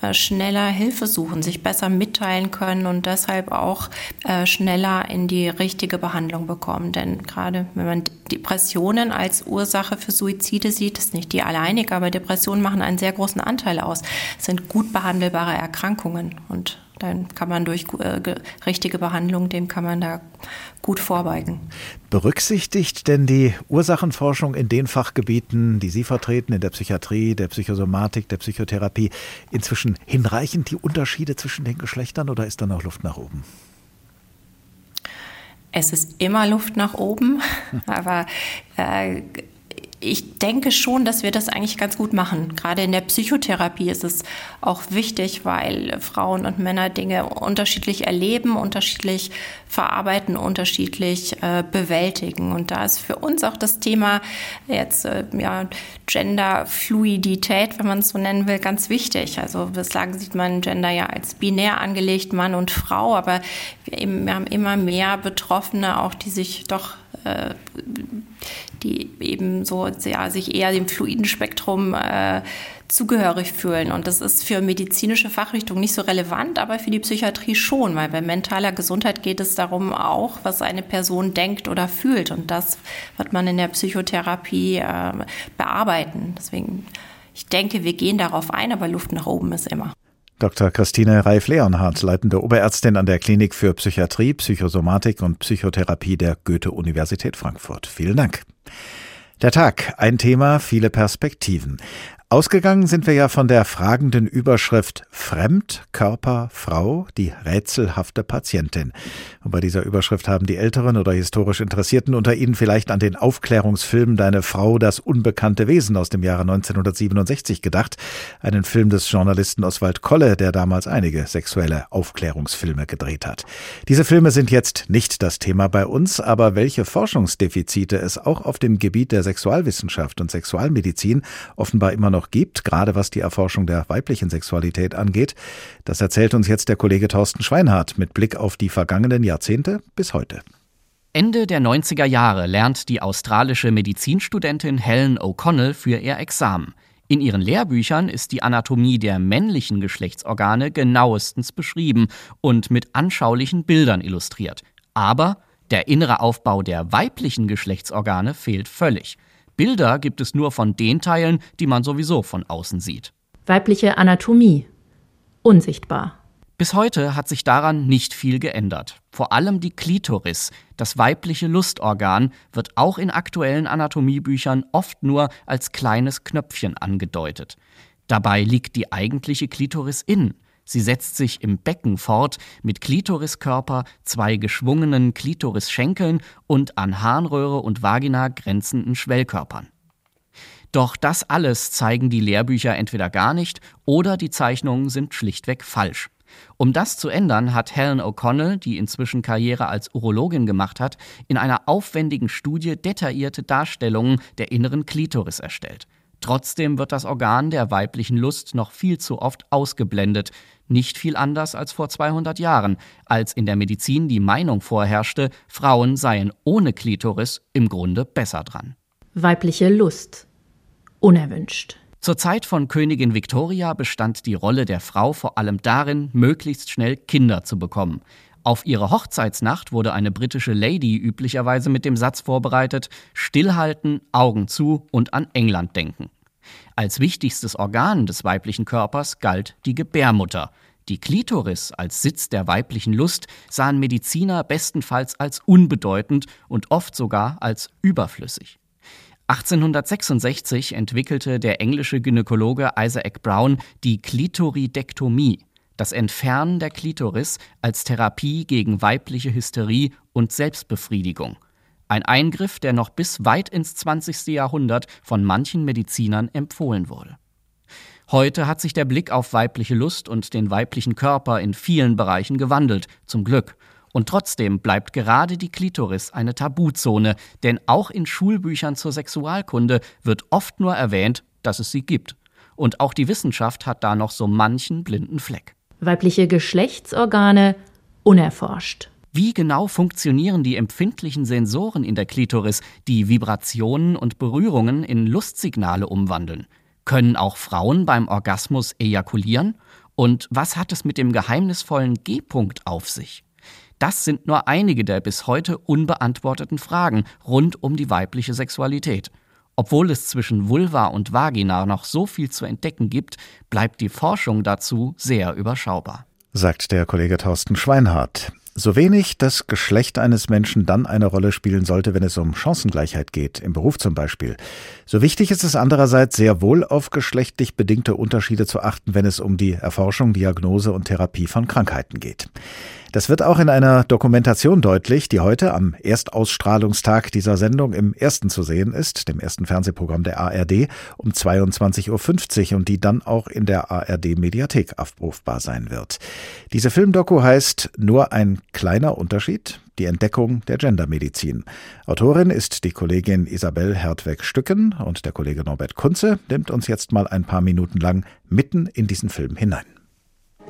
äh, schneller Hilfe suchen, sich besser mitteilen können und deshalb auch äh, schneller in die richtige Behandlung bekommen. Denn gerade wenn man Depressionen als Ursache für Suizide sieht, ist nicht die alleinige, aber Depressionen machen einen sehr großen Anteil aus. Sind gut behandelbare Erkrankungen und dann kann man durch äh, richtige Behandlung, dem kann man da gut vorbeugen. Berücksichtigt denn die Ursachenforschung in den Fachgebieten, die Sie vertreten, in der Psychiatrie, der Psychosomatik, der Psychotherapie, inzwischen hinreichend die Unterschiede zwischen den Geschlechtern oder ist da noch Luft nach oben? Es ist immer Luft nach oben, <laughs> aber äh, ich denke schon, dass wir das eigentlich ganz gut machen. Gerade in der Psychotherapie ist es auch wichtig, weil Frauen und Männer Dinge unterschiedlich erleben, unterschiedlich verarbeiten, unterschiedlich äh, bewältigen. Und da ist für uns auch das Thema jetzt äh, ja, Genderfluidität, wenn man es so nennen will, ganz wichtig. Also bislang sieht man Gender ja als binär angelegt, Mann und Frau, aber wir, eben, wir haben immer mehr Betroffene auch, die sich doch äh, die eben so ja, sich eher dem fluiden Spektrum äh, zugehörig fühlen. Und das ist für medizinische Fachrichtungen nicht so relevant, aber für die Psychiatrie schon, weil bei mentaler Gesundheit geht es darum auch, was eine Person denkt oder fühlt. Und das wird man in der Psychotherapie äh, bearbeiten. Deswegen, ich denke, wir gehen darauf ein, aber Luft nach oben ist immer. Dr. Christine Reif-Leonhardt, leitende Oberärztin an der Klinik für Psychiatrie, Psychosomatik und Psychotherapie der Goethe-Universität Frankfurt. Vielen Dank. Der Tag, ein Thema, viele Perspektiven. Ausgegangen sind wir ja von der fragenden Überschrift Fremd, Körper, Frau, die rätselhafte Patientin. Und bei dieser Überschrift haben die Älteren oder historisch Interessierten unter Ihnen vielleicht an den Aufklärungsfilm Deine Frau, das unbekannte Wesen aus dem Jahre 1967 gedacht. Einen Film des Journalisten Oswald Kolle, der damals einige sexuelle Aufklärungsfilme gedreht hat. Diese Filme sind jetzt nicht das Thema bei uns, aber welche Forschungsdefizite es auch auf dem Gebiet der Sexualwissenschaft und Sexualmedizin offenbar immer noch noch gibt, gerade was die Erforschung der weiblichen Sexualität angeht. Das erzählt uns jetzt der Kollege Thorsten Schweinhardt mit Blick auf die vergangenen Jahrzehnte bis heute. Ende der 90er Jahre lernt die australische Medizinstudentin Helen O'Connell für ihr Examen. In ihren Lehrbüchern ist die Anatomie der männlichen Geschlechtsorgane genauestens beschrieben und mit anschaulichen Bildern illustriert. Aber der innere Aufbau der weiblichen Geschlechtsorgane fehlt völlig. Bilder gibt es nur von den Teilen, die man sowieso von außen sieht. Weibliche Anatomie. Unsichtbar. Bis heute hat sich daran nicht viel geändert. Vor allem die Klitoris, das weibliche Lustorgan, wird auch in aktuellen Anatomiebüchern oft nur als kleines Knöpfchen angedeutet. Dabei liegt die eigentliche Klitoris innen. Sie setzt sich im Becken fort mit Klitoriskörper, zwei geschwungenen Klitorisschenkeln und an Harnröhre und Vagina grenzenden Schwellkörpern. Doch das alles zeigen die Lehrbücher entweder gar nicht oder die Zeichnungen sind schlichtweg falsch. Um das zu ändern, hat Helen O'Connell, die inzwischen Karriere als Urologin gemacht hat, in einer aufwendigen Studie detaillierte Darstellungen der inneren Klitoris erstellt. Trotzdem wird das Organ der weiblichen Lust noch viel zu oft ausgeblendet, nicht viel anders als vor 200 Jahren, als in der Medizin die Meinung vorherrschte, Frauen seien ohne Klitoris im Grunde besser dran. Weibliche Lust. Unerwünscht. Zur Zeit von Königin Victoria bestand die Rolle der Frau vor allem darin, möglichst schnell Kinder zu bekommen. Auf ihre Hochzeitsnacht wurde eine britische Lady üblicherweise mit dem Satz vorbereitet: Stillhalten, Augen zu und an England denken. Als wichtigstes Organ des weiblichen Körpers galt die Gebärmutter. Die Klitoris als Sitz der weiblichen Lust sahen Mediziner bestenfalls als unbedeutend und oft sogar als überflüssig. 1866 entwickelte der englische Gynäkologe Isaac Brown die Klitoridektomie das Entfernen der Klitoris als Therapie gegen weibliche Hysterie und Selbstbefriedigung. Ein Eingriff, der noch bis weit ins 20. Jahrhundert von manchen Medizinern empfohlen wurde. Heute hat sich der Blick auf weibliche Lust und den weiblichen Körper in vielen Bereichen gewandelt, zum Glück. Und trotzdem bleibt gerade die Klitoris eine Tabuzone, denn auch in Schulbüchern zur Sexualkunde wird oft nur erwähnt, dass es sie gibt. Und auch die Wissenschaft hat da noch so manchen blinden Fleck weibliche Geschlechtsorgane unerforscht. Wie genau funktionieren die empfindlichen Sensoren in der Klitoris, die Vibrationen und Berührungen in Lustsignale umwandeln? Können auch Frauen beim Orgasmus ejakulieren? Und was hat es mit dem geheimnisvollen G-Punkt auf sich? Das sind nur einige der bis heute unbeantworteten Fragen rund um die weibliche Sexualität. Obwohl es zwischen Vulva und Vagina noch so viel zu entdecken gibt, bleibt die Forschung dazu sehr überschaubar. Sagt der Kollege Thorsten Schweinhardt. So wenig das Geschlecht eines Menschen dann eine Rolle spielen sollte, wenn es um Chancengleichheit geht, im Beruf zum Beispiel. So wichtig ist es andererseits sehr wohl auf geschlechtlich bedingte Unterschiede zu achten, wenn es um die Erforschung, Diagnose und Therapie von Krankheiten geht. Das wird auch in einer Dokumentation deutlich, die heute am Erstausstrahlungstag dieser Sendung im ersten zu sehen ist, dem ersten Fernsehprogramm der ARD um 22.50 Uhr und die dann auch in der ARD Mediathek abrufbar sein wird. Diese Filmdoku heißt Nur ein kleiner Unterschied, die Entdeckung der Gendermedizin. Autorin ist die Kollegin Isabel Hertweg-Stücken und der Kollege Norbert Kunze nimmt uns jetzt mal ein paar Minuten lang mitten in diesen Film hinein.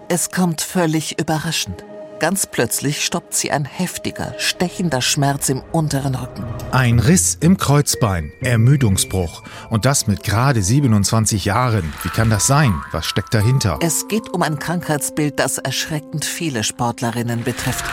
Es kommt völlig überraschend. Ganz plötzlich stoppt sie ein heftiger, stechender Schmerz im unteren Rücken. Ein Riss im Kreuzbein, Ermüdungsbruch. Und das mit gerade 27 Jahren. Wie kann das sein? Was steckt dahinter? Es geht um ein Krankheitsbild, das erschreckend viele Sportlerinnen betrifft.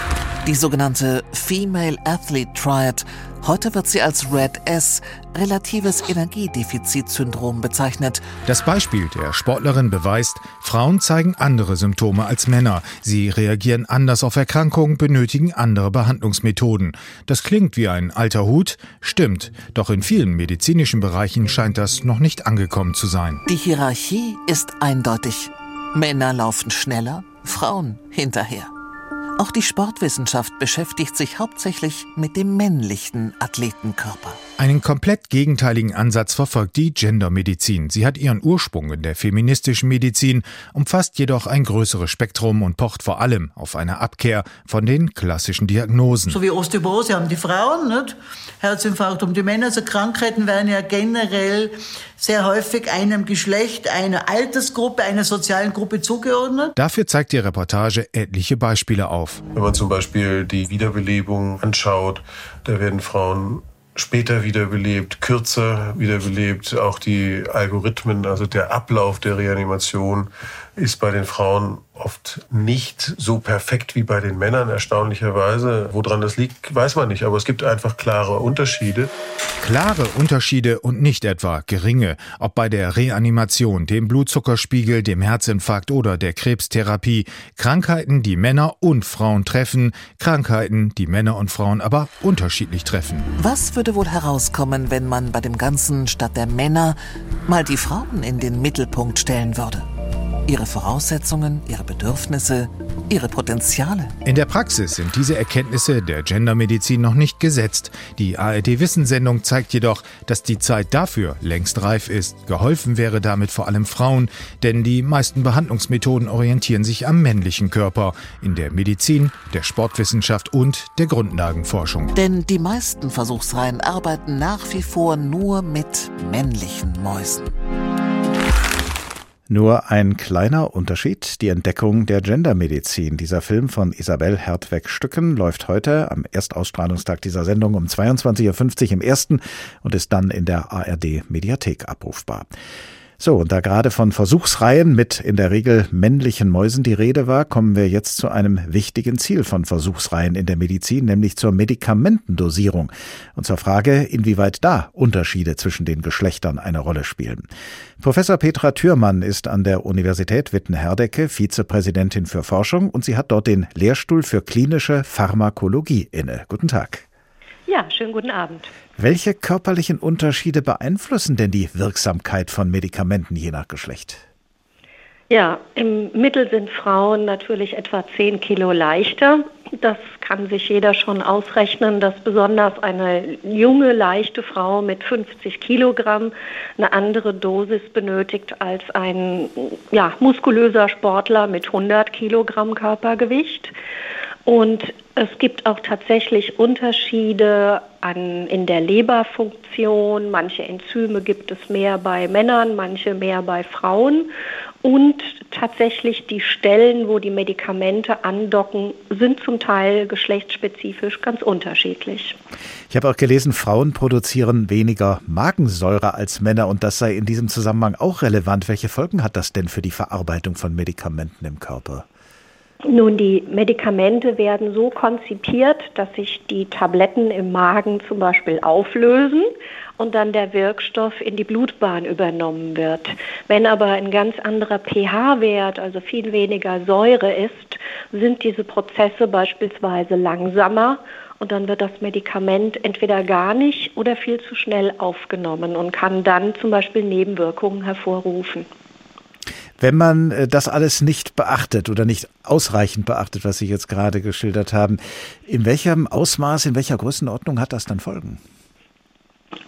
Die sogenannte Female Athlete Triad Heute wird sie als Red S, relatives Energiedefizitsyndrom, bezeichnet. Das Beispiel der Sportlerin beweist, Frauen zeigen andere Symptome als Männer. Sie reagieren anders auf Erkrankungen, benötigen andere Behandlungsmethoden. Das klingt wie ein alter Hut, stimmt. Doch in vielen medizinischen Bereichen scheint das noch nicht angekommen zu sein. Die Hierarchie ist eindeutig. Männer laufen schneller, Frauen hinterher. Auch die Sportwissenschaft beschäftigt sich hauptsächlich mit dem männlichen Athletenkörper. Einen komplett gegenteiligen Ansatz verfolgt die Gendermedizin. Sie hat ihren Ursprung in der feministischen Medizin, umfasst jedoch ein größeres Spektrum und pocht vor allem auf eine Abkehr von den klassischen Diagnosen. So wie Osteoporose haben die Frauen, nicht? Herzinfarkt um die Männer. Also Krankheiten werden ja generell sehr häufig einem Geschlecht, einer Altersgruppe, einer sozialen Gruppe zugeordnet. Dafür zeigt die Reportage etliche Beispiele auf. Wenn man zum Beispiel die Wiederbelebung anschaut, da werden Frauen später wiederbelebt, kürzer wiederbelebt. Auch die Algorithmen, also der Ablauf der Reanimation ist bei den Frauen oft nicht so perfekt wie bei den Männern, erstaunlicherweise. Woran das liegt, weiß man nicht, aber es gibt einfach klare Unterschiede. Klare Unterschiede und nicht etwa geringe, ob bei der Reanimation, dem Blutzuckerspiegel, dem Herzinfarkt oder der Krebstherapie. Krankheiten, die Männer und Frauen treffen, Krankheiten, die Männer und Frauen aber unterschiedlich treffen. Was würde wohl herauskommen, wenn man bei dem Ganzen statt der Männer mal die Frauen in den Mittelpunkt stellen würde? Ihre Voraussetzungen, ihre Bedürfnisse, ihre Potenziale. In der Praxis sind diese Erkenntnisse der Gendermedizin noch nicht gesetzt. Die ARD-Wissenssendung zeigt jedoch, dass die Zeit dafür längst reif ist. Geholfen wäre damit vor allem Frauen, denn die meisten Behandlungsmethoden orientieren sich am männlichen Körper in der Medizin, der Sportwissenschaft und der Grundlagenforschung. Denn die meisten Versuchsreihen arbeiten nach wie vor nur mit männlichen Mäusen. Nur ein kleiner Unterschied, die Entdeckung der Gendermedizin. Dieser Film von Isabel Hertweg-Stücken läuft heute am Erstausstrahlungstag dieser Sendung um 22.50 Uhr im ersten und ist dann in der ARD Mediathek abrufbar. So, und da gerade von Versuchsreihen mit in der Regel männlichen Mäusen die Rede war, kommen wir jetzt zu einem wichtigen Ziel von Versuchsreihen in der Medizin, nämlich zur Medikamentendosierung und zur Frage, inwieweit da Unterschiede zwischen den Geschlechtern eine Rolle spielen. Professor Petra Thürmann ist an der Universität Witten-Herdecke Vizepräsidentin für Forschung und sie hat dort den Lehrstuhl für klinische Pharmakologie inne. Guten Tag. Ja, schönen guten Abend. Welche körperlichen Unterschiede beeinflussen denn die Wirksamkeit von Medikamenten je nach Geschlecht? Ja, im Mittel sind Frauen natürlich etwa 10 Kilo leichter. Das kann sich jeder schon ausrechnen, dass besonders eine junge, leichte Frau mit 50 Kilogramm eine andere Dosis benötigt als ein ja, muskulöser Sportler mit 100 Kilogramm Körpergewicht. Und es gibt auch tatsächlich Unterschiede an, in der Leberfunktion. Manche Enzyme gibt es mehr bei Männern, manche mehr bei Frauen. Und tatsächlich die Stellen, wo die Medikamente andocken, sind zum Teil geschlechtsspezifisch ganz unterschiedlich. Ich habe auch gelesen, Frauen produzieren weniger Magensäure als Männer und das sei in diesem Zusammenhang auch relevant. Welche Folgen hat das denn für die Verarbeitung von Medikamenten im Körper? Nun, die Medikamente werden so konzipiert, dass sich die Tabletten im Magen zum Beispiel auflösen und dann der Wirkstoff in die Blutbahn übernommen wird. Wenn aber ein ganz anderer pH-Wert, also viel weniger Säure ist, sind diese Prozesse beispielsweise langsamer und dann wird das Medikament entweder gar nicht oder viel zu schnell aufgenommen und kann dann zum Beispiel Nebenwirkungen hervorrufen. Wenn man äh, das alles nicht beachtet oder nicht ausreichend beachtet, was Sie jetzt gerade geschildert haben, in welchem Ausmaß, in welcher Größenordnung hat das dann Folgen?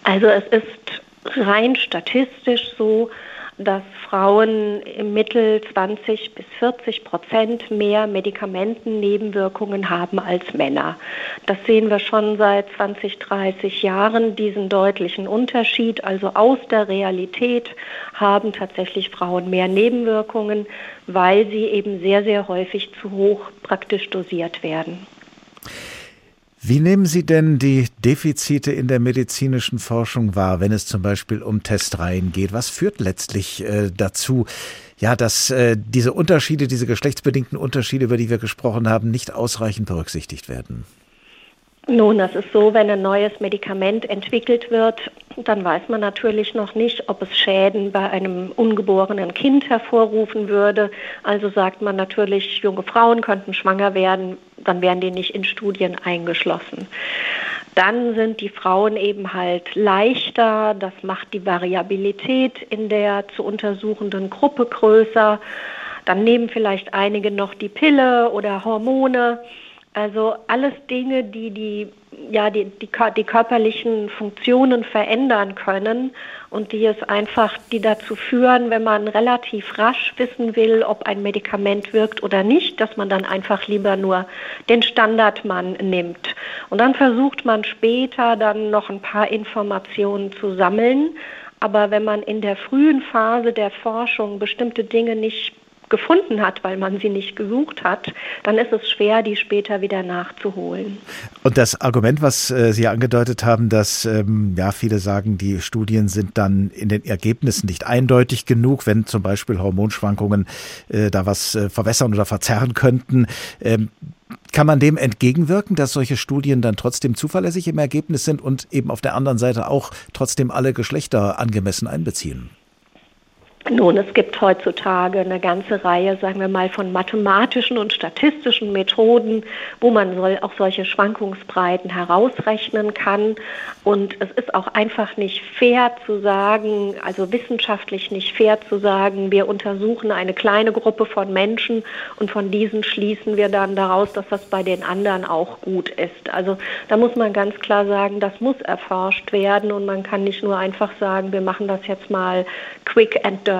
Also es ist rein statistisch so, dass Frauen im Mittel 20 bis 40 Prozent mehr Medikamentennebenwirkungen haben als Männer. Das sehen wir schon seit 20, 30 Jahren, diesen deutlichen Unterschied. Also aus der Realität haben tatsächlich Frauen mehr Nebenwirkungen, weil sie eben sehr, sehr häufig zu hoch praktisch dosiert werden. Wie nehmen Sie denn die Defizite in der medizinischen Forschung wahr, wenn es zum Beispiel um Testreihen geht? Was führt letztlich äh, dazu, ja, dass äh, diese Unterschiede, diese geschlechtsbedingten Unterschiede, über die wir gesprochen haben, nicht ausreichend berücksichtigt werden? Nun, das ist so, wenn ein neues Medikament entwickelt wird, dann weiß man natürlich noch nicht, ob es Schäden bei einem ungeborenen Kind hervorrufen würde. Also sagt man natürlich, junge Frauen könnten schwanger werden, dann werden die nicht in Studien eingeschlossen. Dann sind die Frauen eben halt leichter, das macht die Variabilität in der zu untersuchenden Gruppe größer. Dann nehmen vielleicht einige noch die Pille oder Hormone. Also alles Dinge, die die, ja, die, die, die, körperlichen Funktionen verändern können und die es einfach, die dazu führen, wenn man relativ rasch wissen will, ob ein Medikament wirkt oder nicht, dass man dann einfach lieber nur den Standardmann nimmt. Und dann versucht man später dann noch ein paar Informationen zu sammeln. Aber wenn man in der frühen Phase der Forschung bestimmte Dinge nicht gefunden hat, weil man sie nicht gesucht hat, dann ist es schwer, die später wieder nachzuholen. Und das Argument, was äh, Sie angedeutet haben, dass ähm, ja viele sagen, die Studien sind dann in den Ergebnissen nicht eindeutig genug, wenn zum Beispiel Hormonschwankungen äh, da was äh, verwässern oder verzerren könnten. Ähm, kann man dem entgegenwirken, dass solche Studien dann trotzdem zuverlässig im Ergebnis sind und eben auf der anderen Seite auch trotzdem alle Geschlechter angemessen einbeziehen? Nun, es gibt heutzutage eine ganze Reihe, sagen wir mal, von mathematischen und statistischen Methoden, wo man auch solche Schwankungsbreiten herausrechnen kann. Und es ist auch einfach nicht fair zu sagen, also wissenschaftlich nicht fair zu sagen, wir untersuchen eine kleine Gruppe von Menschen und von diesen schließen wir dann daraus, dass das bei den anderen auch gut ist. Also da muss man ganz klar sagen, das muss erforscht werden und man kann nicht nur einfach sagen, wir machen das jetzt mal quick and dirty.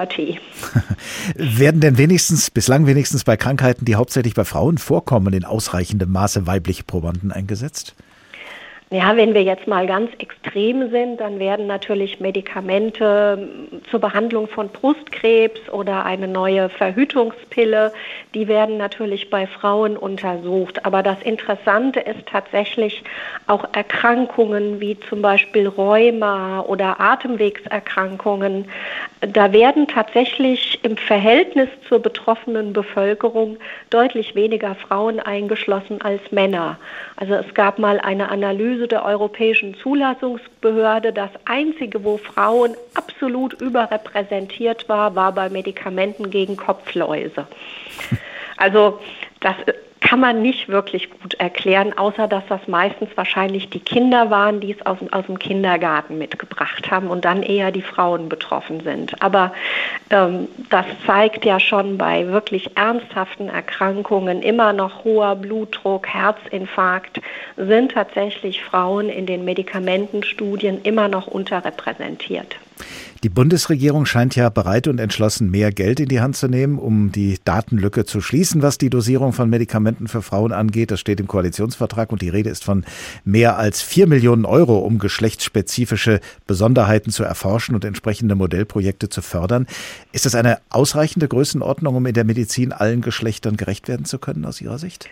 <laughs> Werden denn wenigstens, bislang wenigstens bei Krankheiten, die hauptsächlich bei Frauen vorkommen, in ausreichendem Maße weibliche Probanden eingesetzt? Ja, wenn wir jetzt mal ganz extrem sind, dann werden natürlich Medikamente zur Behandlung von Brustkrebs oder eine neue Verhütungspille, die werden natürlich bei Frauen untersucht. Aber das Interessante ist tatsächlich auch Erkrankungen wie zum Beispiel Rheuma oder Atemwegserkrankungen. Da werden tatsächlich im Verhältnis zur betroffenen Bevölkerung deutlich weniger Frauen eingeschlossen als Männer. Also es gab mal eine Analyse, Analyse der Europäischen Zulassungsbehörde, das einzige, wo Frauen absolut überrepräsentiert war, war bei Medikamenten gegen Kopfläuse. Also das kann man nicht wirklich gut erklären, außer dass das meistens wahrscheinlich die Kinder waren, die es aus, aus dem Kindergarten mitgebracht haben und dann eher die Frauen betroffen sind. Aber ähm, das zeigt ja schon bei wirklich ernsthaften Erkrankungen immer noch hoher Blutdruck, Herzinfarkt, sind tatsächlich Frauen in den Medikamentenstudien immer noch unterrepräsentiert. Die Bundesregierung scheint ja bereit und entschlossen, mehr Geld in die Hand zu nehmen, um die Datenlücke zu schließen, was die Dosierung von Medikamenten für Frauen angeht. Das steht im Koalitionsvertrag und die Rede ist von mehr als vier Millionen Euro, um geschlechtsspezifische Besonderheiten zu erforschen und entsprechende Modellprojekte zu fördern. Ist das eine ausreichende Größenordnung, um in der Medizin allen Geschlechtern gerecht werden zu können aus Ihrer Sicht?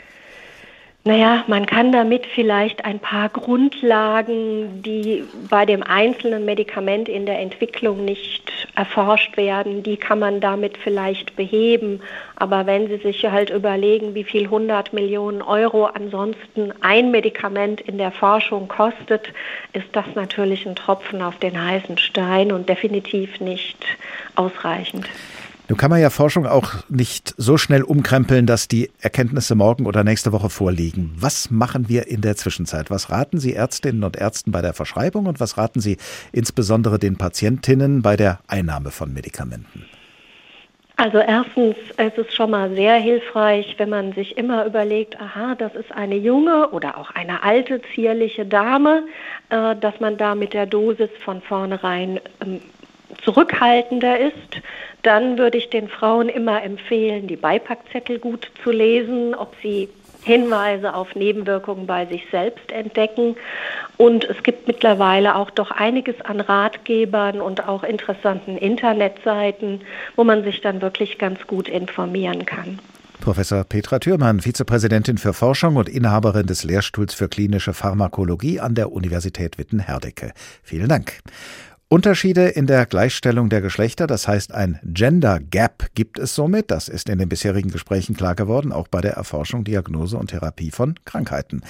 Naja, man kann damit vielleicht ein paar Grundlagen, die bei dem einzelnen Medikament in der Entwicklung nicht erforscht werden, die kann man damit vielleicht beheben. Aber wenn Sie sich halt überlegen, wie viel 100 Millionen Euro ansonsten ein Medikament in der Forschung kostet, ist das natürlich ein Tropfen auf den heißen Stein und definitiv nicht ausreichend. Nun kann man ja Forschung auch nicht so schnell umkrempeln, dass die Erkenntnisse morgen oder nächste Woche vorliegen. Was machen wir in der Zwischenzeit? Was raten Sie Ärztinnen und Ärzten bei der Verschreibung und was raten Sie insbesondere den Patientinnen bei der Einnahme von Medikamenten? Also erstens es ist schon mal sehr hilfreich, wenn man sich immer überlegt, aha, das ist eine junge oder auch eine alte, zierliche Dame, äh, dass man da mit der Dosis von vornherein ähm, zurückhaltender ist, dann würde ich den Frauen immer empfehlen, die Beipackzettel gut zu lesen, ob sie Hinweise auf Nebenwirkungen bei sich selbst entdecken. Und es gibt mittlerweile auch doch einiges an Ratgebern und auch interessanten Internetseiten, wo man sich dann wirklich ganz gut informieren kann. Professor Petra Thürmann, Vizepräsidentin für Forschung und Inhaberin des Lehrstuhls für klinische Pharmakologie an der Universität Witten-Herdecke. Vielen Dank. Unterschiede in der Gleichstellung der Geschlechter, das heißt ein Gender Gap gibt es somit, das ist in den bisherigen Gesprächen klar geworden, auch bei der Erforschung, Diagnose und Therapie von Krankheiten.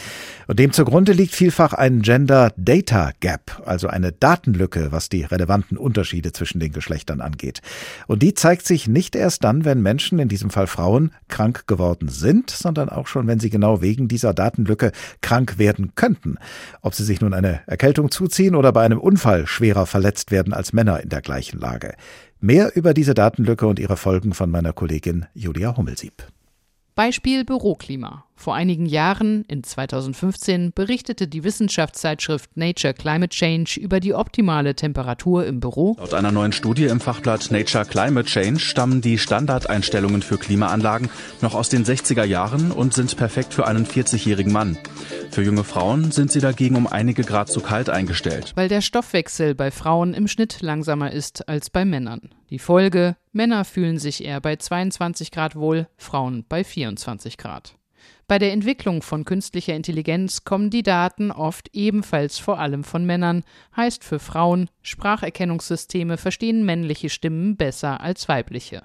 Und dem zugrunde liegt vielfach ein Gender Data Gap, also eine Datenlücke, was die relevanten Unterschiede zwischen den Geschlechtern angeht. Und die zeigt sich nicht erst dann, wenn Menschen, in diesem Fall Frauen, krank geworden sind, sondern auch schon, wenn sie genau wegen dieser Datenlücke krank werden könnten. Ob sie sich nun eine Erkältung zuziehen oder bei einem Unfall schwerer verletzen verletzt werden als Männer in der gleichen Lage. Mehr über diese Datenlücke und ihre Folgen von meiner Kollegin Julia Hummelsieb. Beispiel Büroklima. Vor einigen Jahren, in 2015, berichtete die Wissenschaftszeitschrift Nature Climate Change über die optimale Temperatur im Büro. Laut einer neuen Studie im Fachblatt Nature Climate Change stammen die Standardeinstellungen für Klimaanlagen noch aus den 60er Jahren und sind perfekt für einen 40-jährigen Mann. Für junge Frauen sind sie dagegen um einige Grad zu kalt eingestellt. Weil der Stoffwechsel bei Frauen im Schnitt langsamer ist als bei Männern. Die Folge, Männer fühlen sich eher bei 22 Grad wohl, Frauen bei 24 Grad. Bei der Entwicklung von künstlicher Intelligenz kommen die Daten oft ebenfalls vor allem von Männern, heißt für Frauen, Spracherkennungssysteme verstehen männliche Stimmen besser als weibliche.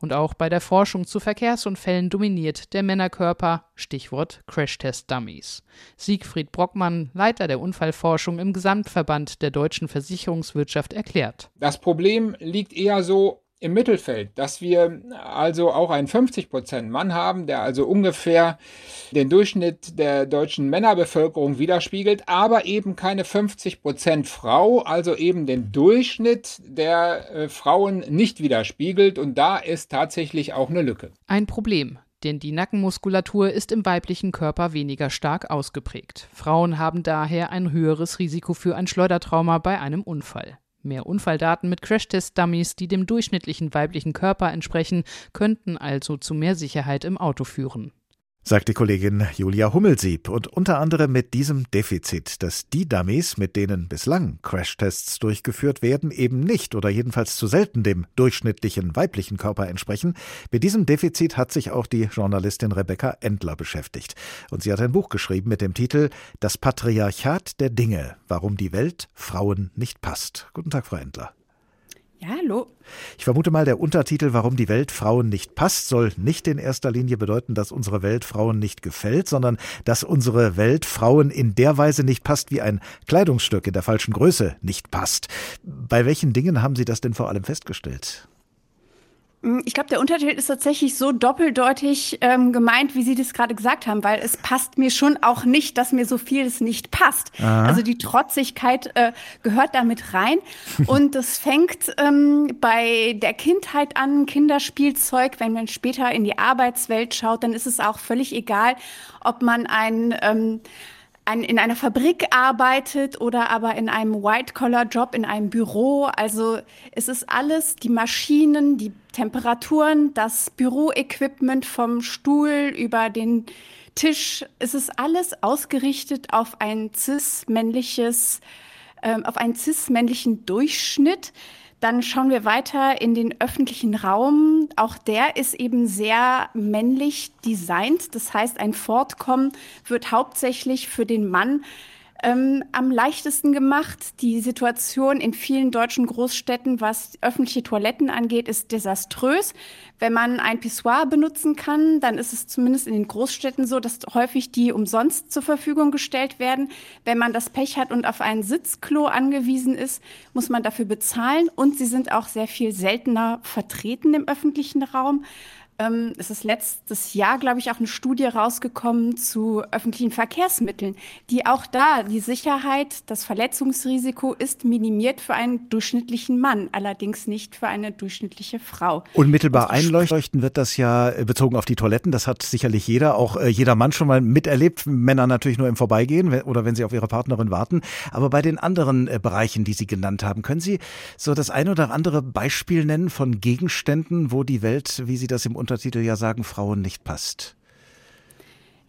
Und auch bei der Forschung zu Verkehrsunfällen dominiert der Männerkörper, Stichwort Crashtest-Dummies. Siegfried Brockmann, Leiter der Unfallforschung im Gesamtverband der deutschen Versicherungswirtschaft, erklärt. Das Problem liegt eher so im Mittelfeld, dass wir also auch einen 50% Mann haben, der also ungefähr den Durchschnitt der deutschen Männerbevölkerung widerspiegelt, aber eben keine 50% Frau, also eben den Durchschnitt der äh, Frauen nicht widerspiegelt und da ist tatsächlich auch eine Lücke. Ein Problem. Denn die Nackenmuskulatur ist im weiblichen Körper weniger stark ausgeprägt. Frauen haben daher ein höheres Risiko für ein Schleudertrauma bei einem Unfall. Mehr Unfalldaten mit Crashtest-Dummies, die dem durchschnittlichen weiblichen Körper entsprechen, könnten also zu mehr Sicherheit im Auto führen sagt die Kollegin Julia Hummelsieb. Und unter anderem mit diesem Defizit, dass die Dummies, mit denen bislang Crashtests durchgeführt werden, eben nicht oder jedenfalls zu selten dem durchschnittlichen weiblichen Körper entsprechen. Mit diesem Defizit hat sich auch die Journalistin Rebecca Endler beschäftigt. Und sie hat ein Buch geschrieben mit dem Titel Das Patriarchat der Dinge, warum die Welt Frauen nicht passt. Guten Tag, Frau Endler. Ja, hallo. Ich vermute mal, der Untertitel Warum die Welt Frauen nicht passt, soll nicht in erster Linie bedeuten, dass unsere Welt Frauen nicht gefällt, sondern dass unsere Welt Frauen in der Weise nicht passt, wie ein Kleidungsstück in der falschen Größe nicht passt. Bei welchen Dingen haben Sie das denn vor allem festgestellt? Mm, ich glaube, der Untertitel ist tatsächlich so doppeldeutig ähm, gemeint, wie Sie das gerade gesagt haben, weil es passt mir schon auch nicht, dass mir so vieles nicht passt. Aha. Also die Trotzigkeit äh, gehört damit rein. Und <laughs> das fängt ähm, bei der Kindheit an, Kinderspielzeug. Wenn man später in die Arbeitswelt schaut, dann ist es auch völlig egal, ob man ein ähm, ein, in einer Fabrik arbeitet oder aber in einem White-Collar-Job in einem Büro. Also es ist alles, die Maschinen, die Temperaturen, das Büroequipment vom Stuhl über den Tisch. Es ist alles ausgerichtet auf ein cis-männliches, äh, auf einen cis-männlichen Durchschnitt. Dann schauen wir weiter in den öffentlichen Raum. Auch der ist eben sehr männlich designt. Das heißt, ein Fortkommen wird hauptsächlich für den Mann ähm, am leichtesten gemacht. Die Situation in vielen deutschen Großstädten, was öffentliche Toiletten angeht, ist desaströs. Wenn man ein Pissoir benutzen kann, dann ist es zumindest in den Großstädten so, dass häufig die umsonst zur Verfügung gestellt werden. Wenn man das Pech hat und auf ein Sitzklo angewiesen ist, muss man dafür bezahlen. Und sie sind auch sehr viel seltener vertreten im öffentlichen Raum. Ähm, es ist letztes Jahr, glaube ich, auch eine Studie rausgekommen zu öffentlichen Verkehrsmitteln, die auch da die Sicherheit, das Verletzungsrisiko ist minimiert für einen durchschnittlichen Mann, allerdings nicht für eine durchschnittliche Frau. Unmittelbar einleuchten wird das ja bezogen auf die Toiletten. Das hat sicherlich jeder, auch äh, jeder Mann schon mal miterlebt. Männer natürlich nur im Vorbeigehen oder wenn sie auf ihre Partnerin warten. Aber bei den anderen äh, Bereichen, die Sie genannt haben, können Sie so das ein oder andere Beispiel nennen von Gegenständen, wo die Welt, wie Sie das im Untertitel ja sagen, Frauen nicht passt.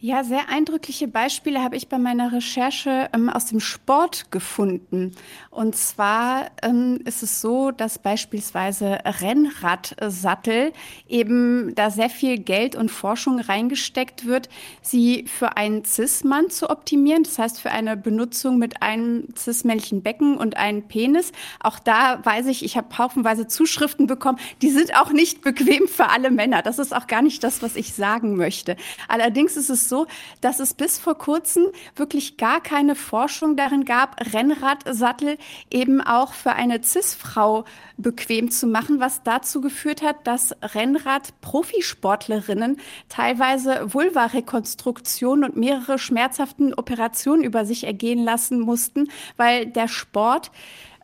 Ja, sehr eindrückliche Beispiele habe ich bei meiner Recherche ähm, aus dem Sport gefunden. Und zwar ähm, ist es so, dass beispielsweise Rennradsattel eben da sehr viel Geld und Forschung reingesteckt wird, sie für einen Cis-Mann zu optimieren. Das heißt, für eine Benutzung mit einem cis-männlichen Becken und einem Penis. Auch da weiß ich, ich habe haufenweise Zuschriften bekommen. Die sind auch nicht bequem für alle Männer. Das ist auch gar nicht das, was ich sagen möchte. Allerdings ist es so, dass es bis vor kurzem wirklich gar keine Forschung darin gab, Rennradsattel eben auch für eine CIS-Frau bequem zu machen, was dazu geführt hat, dass Rennrad-Profisportlerinnen teilweise Vulvarekonstruktion und mehrere schmerzhaften Operationen über sich ergehen lassen mussten, weil der Sport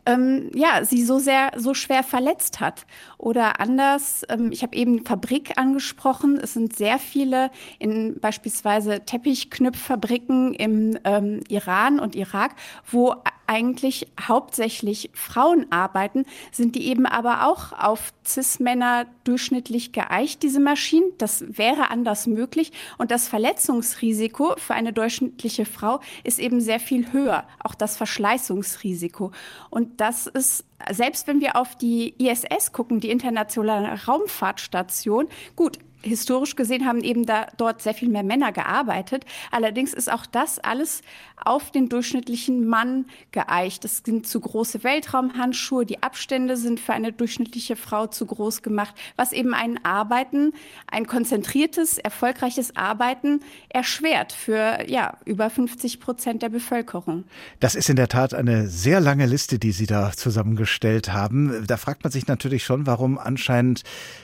ähm, ja, sie so sehr, so schwer verletzt hat. Oder anders, ähm, ich habe eben Fabrik angesprochen. Es sind sehr viele in beispielsweise Teppichknüpffabriken im ähm, Iran und Irak, wo eigentlich hauptsächlich Frauen arbeiten, sind die eben aber auch auf Cis-Männer durchschnittlich geeicht, diese Maschinen. Das wäre anders möglich. Und das Verletzungsrisiko für eine durchschnittliche Frau ist eben sehr viel höher, auch das Verschleißungsrisiko. Und das ist selbst wenn wir auf die ISS gucken, die internationale Raumfahrtstation, gut, historisch gesehen haben eben da dort sehr viel mehr Männer gearbeitet. Allerdings ist auch das alles auf den durchschnittlichen Mann geeicht. Es sind zu große Weltraumhandschuhe, die Abstände sind für eine durchschnittliche Frau zu groß gemacht, was eben ein Arbeiten, ein konzentriertes, erfolgreiches Arbeiten erschwert für ja, über 50 Prozent der Bevölkerung. Das ist in der Tat eine sehr lange Liste, die Sie da zusammengestellt haben. Da fragt man sich natürlich schon, warum anscheinend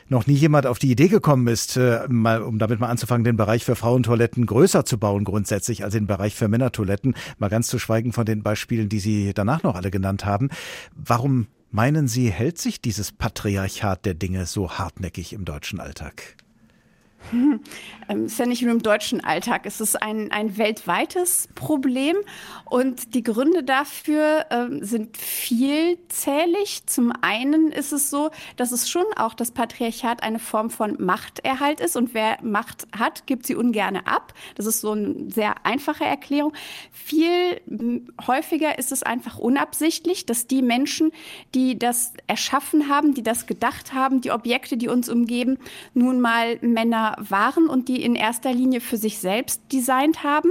noch nie jemand auf die Idee gekommen ist, äh, mal, um damit mal anzufangen, den Bereich für Frauentoiletten größer zu bauen grundsätzlich als den Bereich für Männertoiletten, mal ganz zu schweigen von den Beispielen, die Sie danach noch alle genannt haben. Warum meinen Sie, hält sich dieses Patriarchat der Dinge so hartnäckig im deutschen Alltag? Hm. <laughs> Ähm, ist ja nicht nur im deutschen Alltag, es ist ein, ein weltweites Problem und die Gründe dafür ähm, sind vielzählig. Zum einen ist es so, dass es schon auch das Patriarchat eine Form von Machterhalt ist und wer Macht hat, gibt sie ungerne ab. Das ist so eine sehr einfache Erklärung. Viel häufiger ist es einfach unabsichtlich, dass die Menschen, die das erschaffen haben, die das gedacht haben, die Objekte, die uns umgeben, nun mal Männer waren und die in erster Linie für sich selbst designt haben.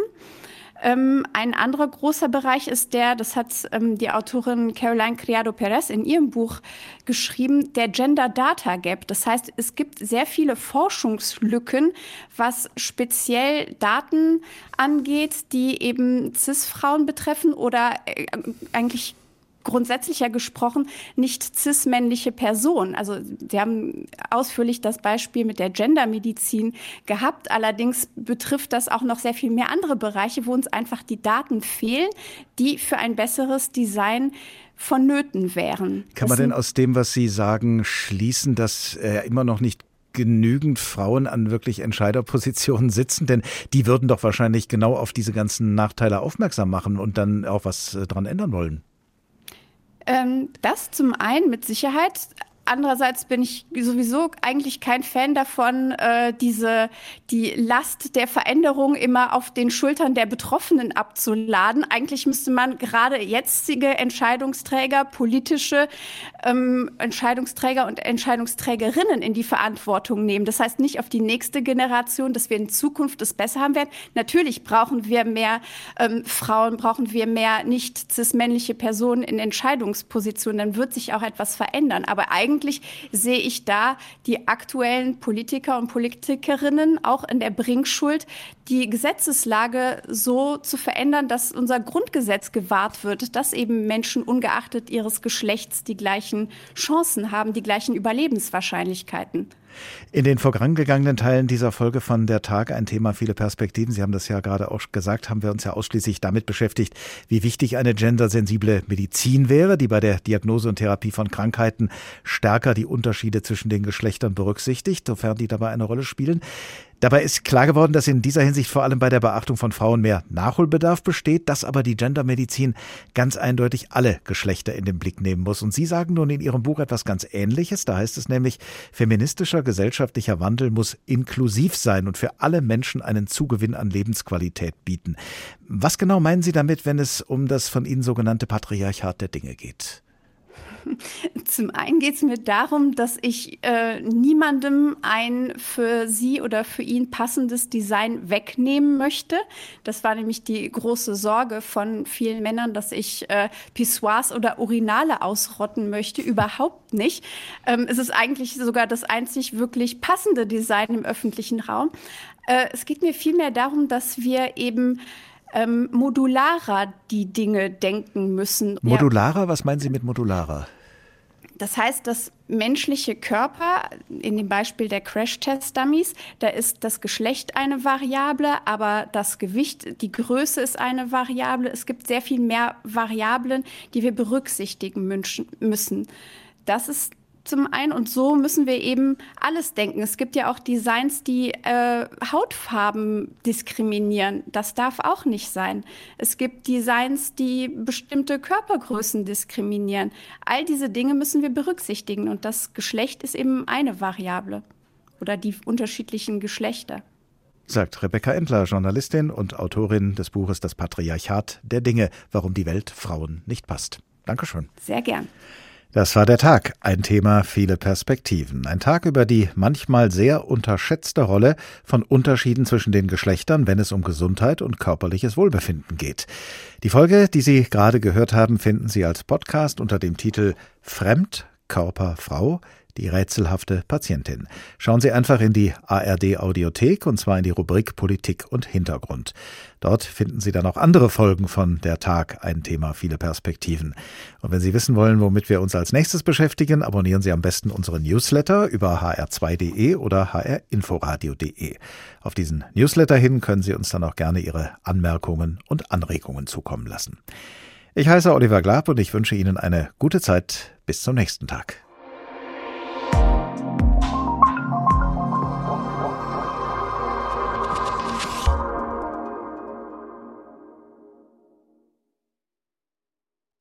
Ähm, ein anderer großer Bereich ist der, das hat ähm, die Autorin Caroline Criado Perez in ihrem Buch geschrieben, der Gender Data Gap. Das heißt, es gibt sehr viele Forschungslücken, was speziell Daten angeht, die eben CIS-Frauen betreffen oder äh, eigentlich grundsätzlicher gesprochen nicht cis-männliche Person. Also Sie haben ausführlich das Beispiel mit der Gendermedizin gehabt. Allerdings betrifft das auch noch sehr viel mehr andere Bereiche, wo uns einfach die Daten fehlen, die für ein besseres Design vonnöten wären. Kann man denn aus dem, was Sie sagen, schließen, dass äh, immer noch nicht genügend Frauen an wirklich Entscheiderpositionen sitzen? Denn die würden doch wahrscheinlich genau auf diese ganzen Nachteile aufmerksam machen und dann auch was äh, dran ändern wollen. Ähm, das zum einen mit Sicherheit. Andererseits bin ich sowieso eigentlich kein Fan davon, äh, diese die Last der Veränderung immer auf den Schultern der Betroffenen abzuladen. Eigentlich müsste man gerade jetzige Entscheidungsträger, politische ähm, Entscheidungsträger und Entscheidungsträgerinnen in die Verantwortung nehmen. Das heißt nicht auf die nächste Generation, dass wir in Zukunft es besser haben werden. Natürlich brauchen wir mehr ähm, Frauen, brauchen wir mehr nicht cis-männliche Personen in Entscheidungspositionen. Dann wird sich auch etwas verändern. Aber eigentlich eigentlich sehe ich da die aktuellen Politiker und Politikerinnen auch in der Bringschuld, die Gesetzeslage so zu verändern, dass unser Grundgesetz gewahrt wird, dass eben Menschen ungeachtet ihres Geschlechts die gleichen Chancen haben, die gleichen Überlebenswahrscheinlichkeiten. In den vorangegangenen Teilen dieser Folge von Der Tag ein Thema viele Perspektiven. Sie haben das ja gerade auch gesagt, haben wir uns ja ausschließlich damit beschäftigt, wie wichtig eine gendersensible Medizin wäre, die bei der Diagnose und Therapie von Krankheiten stärker die Unterschiede zwischen den Geschlechtern berücksichtigt, sofern die dabei eine Rolle spielen. Dabei ist klar geworden, dass in dieser Hinsicht vor allem bei der Beachtung von Frauen mehr Nachholbedarf besteht, dass aber die Gendermedizin ganz eindeutig alle Geschlechter in den Blick nehmen muss. Und Sie sagen nun in Ihrem Buch etwas ganz Ähnliches. Da heißt es nämlich, feministischer gesellschaftlicher Wandel muss inklusiv sein und für alle Menschen einen Zugewinn an Lebensqualität bieten. Was genau meinen Sie damit, wenn es um das von Ihnen sogenannte Patriarchat der Dinge geht? <laughs> Zum einen geht es mir darum, dass ich äh, niemandem ein für sie oder für ihn passendes Design wegnehmen möchte. Das war nämlich die große Sorge von vielen Männern, dass ich äh, Pissoirs oder Urinale ausrotten möchte. <laughs> Überhaupt nicht. Ähm, es ist eigentlich sogar das einzig wirklich passende Design im öffentlichen Raum. Äh, es geht mir vielmehr darum, dass wir eben ähm, modularer die Dinge denken müssen. Modularer, ja. was meinen Sie mit modularer? Das heißt, dass menschliche Körper, in dem Beispiel der Crash-Test-Dummies, da ist das Geschlecht eine Variable, aber das Gewicht, die Größe ist eine Variable. Es gibt sehr viel mehr Variablen, die wir berücksichtigen müssen. Das ist zum einen und so müssen wir eben alles denken. Es gibt ja auch Designs, die äh, Hautfarben diskriminieren. Das darf auch nicht sein. Es gibt Designs, die bestimmte Körpergrößen diskriminieren. All diese Dinge müssen wir berücksichtigen und das Geschlecht ist eben eine Variable oder die unterschiedlichen Geschlechter. Sagt Rebecca Endler, Journalistin und Autorin des Buches Das Patriarchat der Dinge, warum die Welt Frauen nicht passt. Dankeschön. Sehr gern. Das war der Tag, ein Thema, viele Perspektiven. Ein Tag über die manchmal sehr unterschätzte Rolle von Unterschieden zwischen den Geschlechtern, wenn es um Gesundheit und körperliches Wohlbefinden geht. Die Folge, die Sie gerade gehört haben, finden Sie als Podcast unter dem Titel Fremd, Körper, Frau, die rätselhafte Patientin. Schauen Sie einfach in die ARD Audiothek und zwar in die Rubrik Politik und Hintergrund. Dort finden Sie dann auch andere Folgen von Der Tag, ein Thema, viele Perspektiven. Und wenn Sie wissen wollen, womit wir uns als nächstes beschäftigen, abonnieren Sie am besten unseren Newsletter über hr2.de oder hrinforadio.de. Auf diesen Newsletter hin können Sie uns dann auch gerne Ihre Anmerkungen und Anregungen zukommen lassen. Ich heiße Oliver Glab und ich wünsche Ihnen eine gute Zeit. Bis zum nächsten Tag.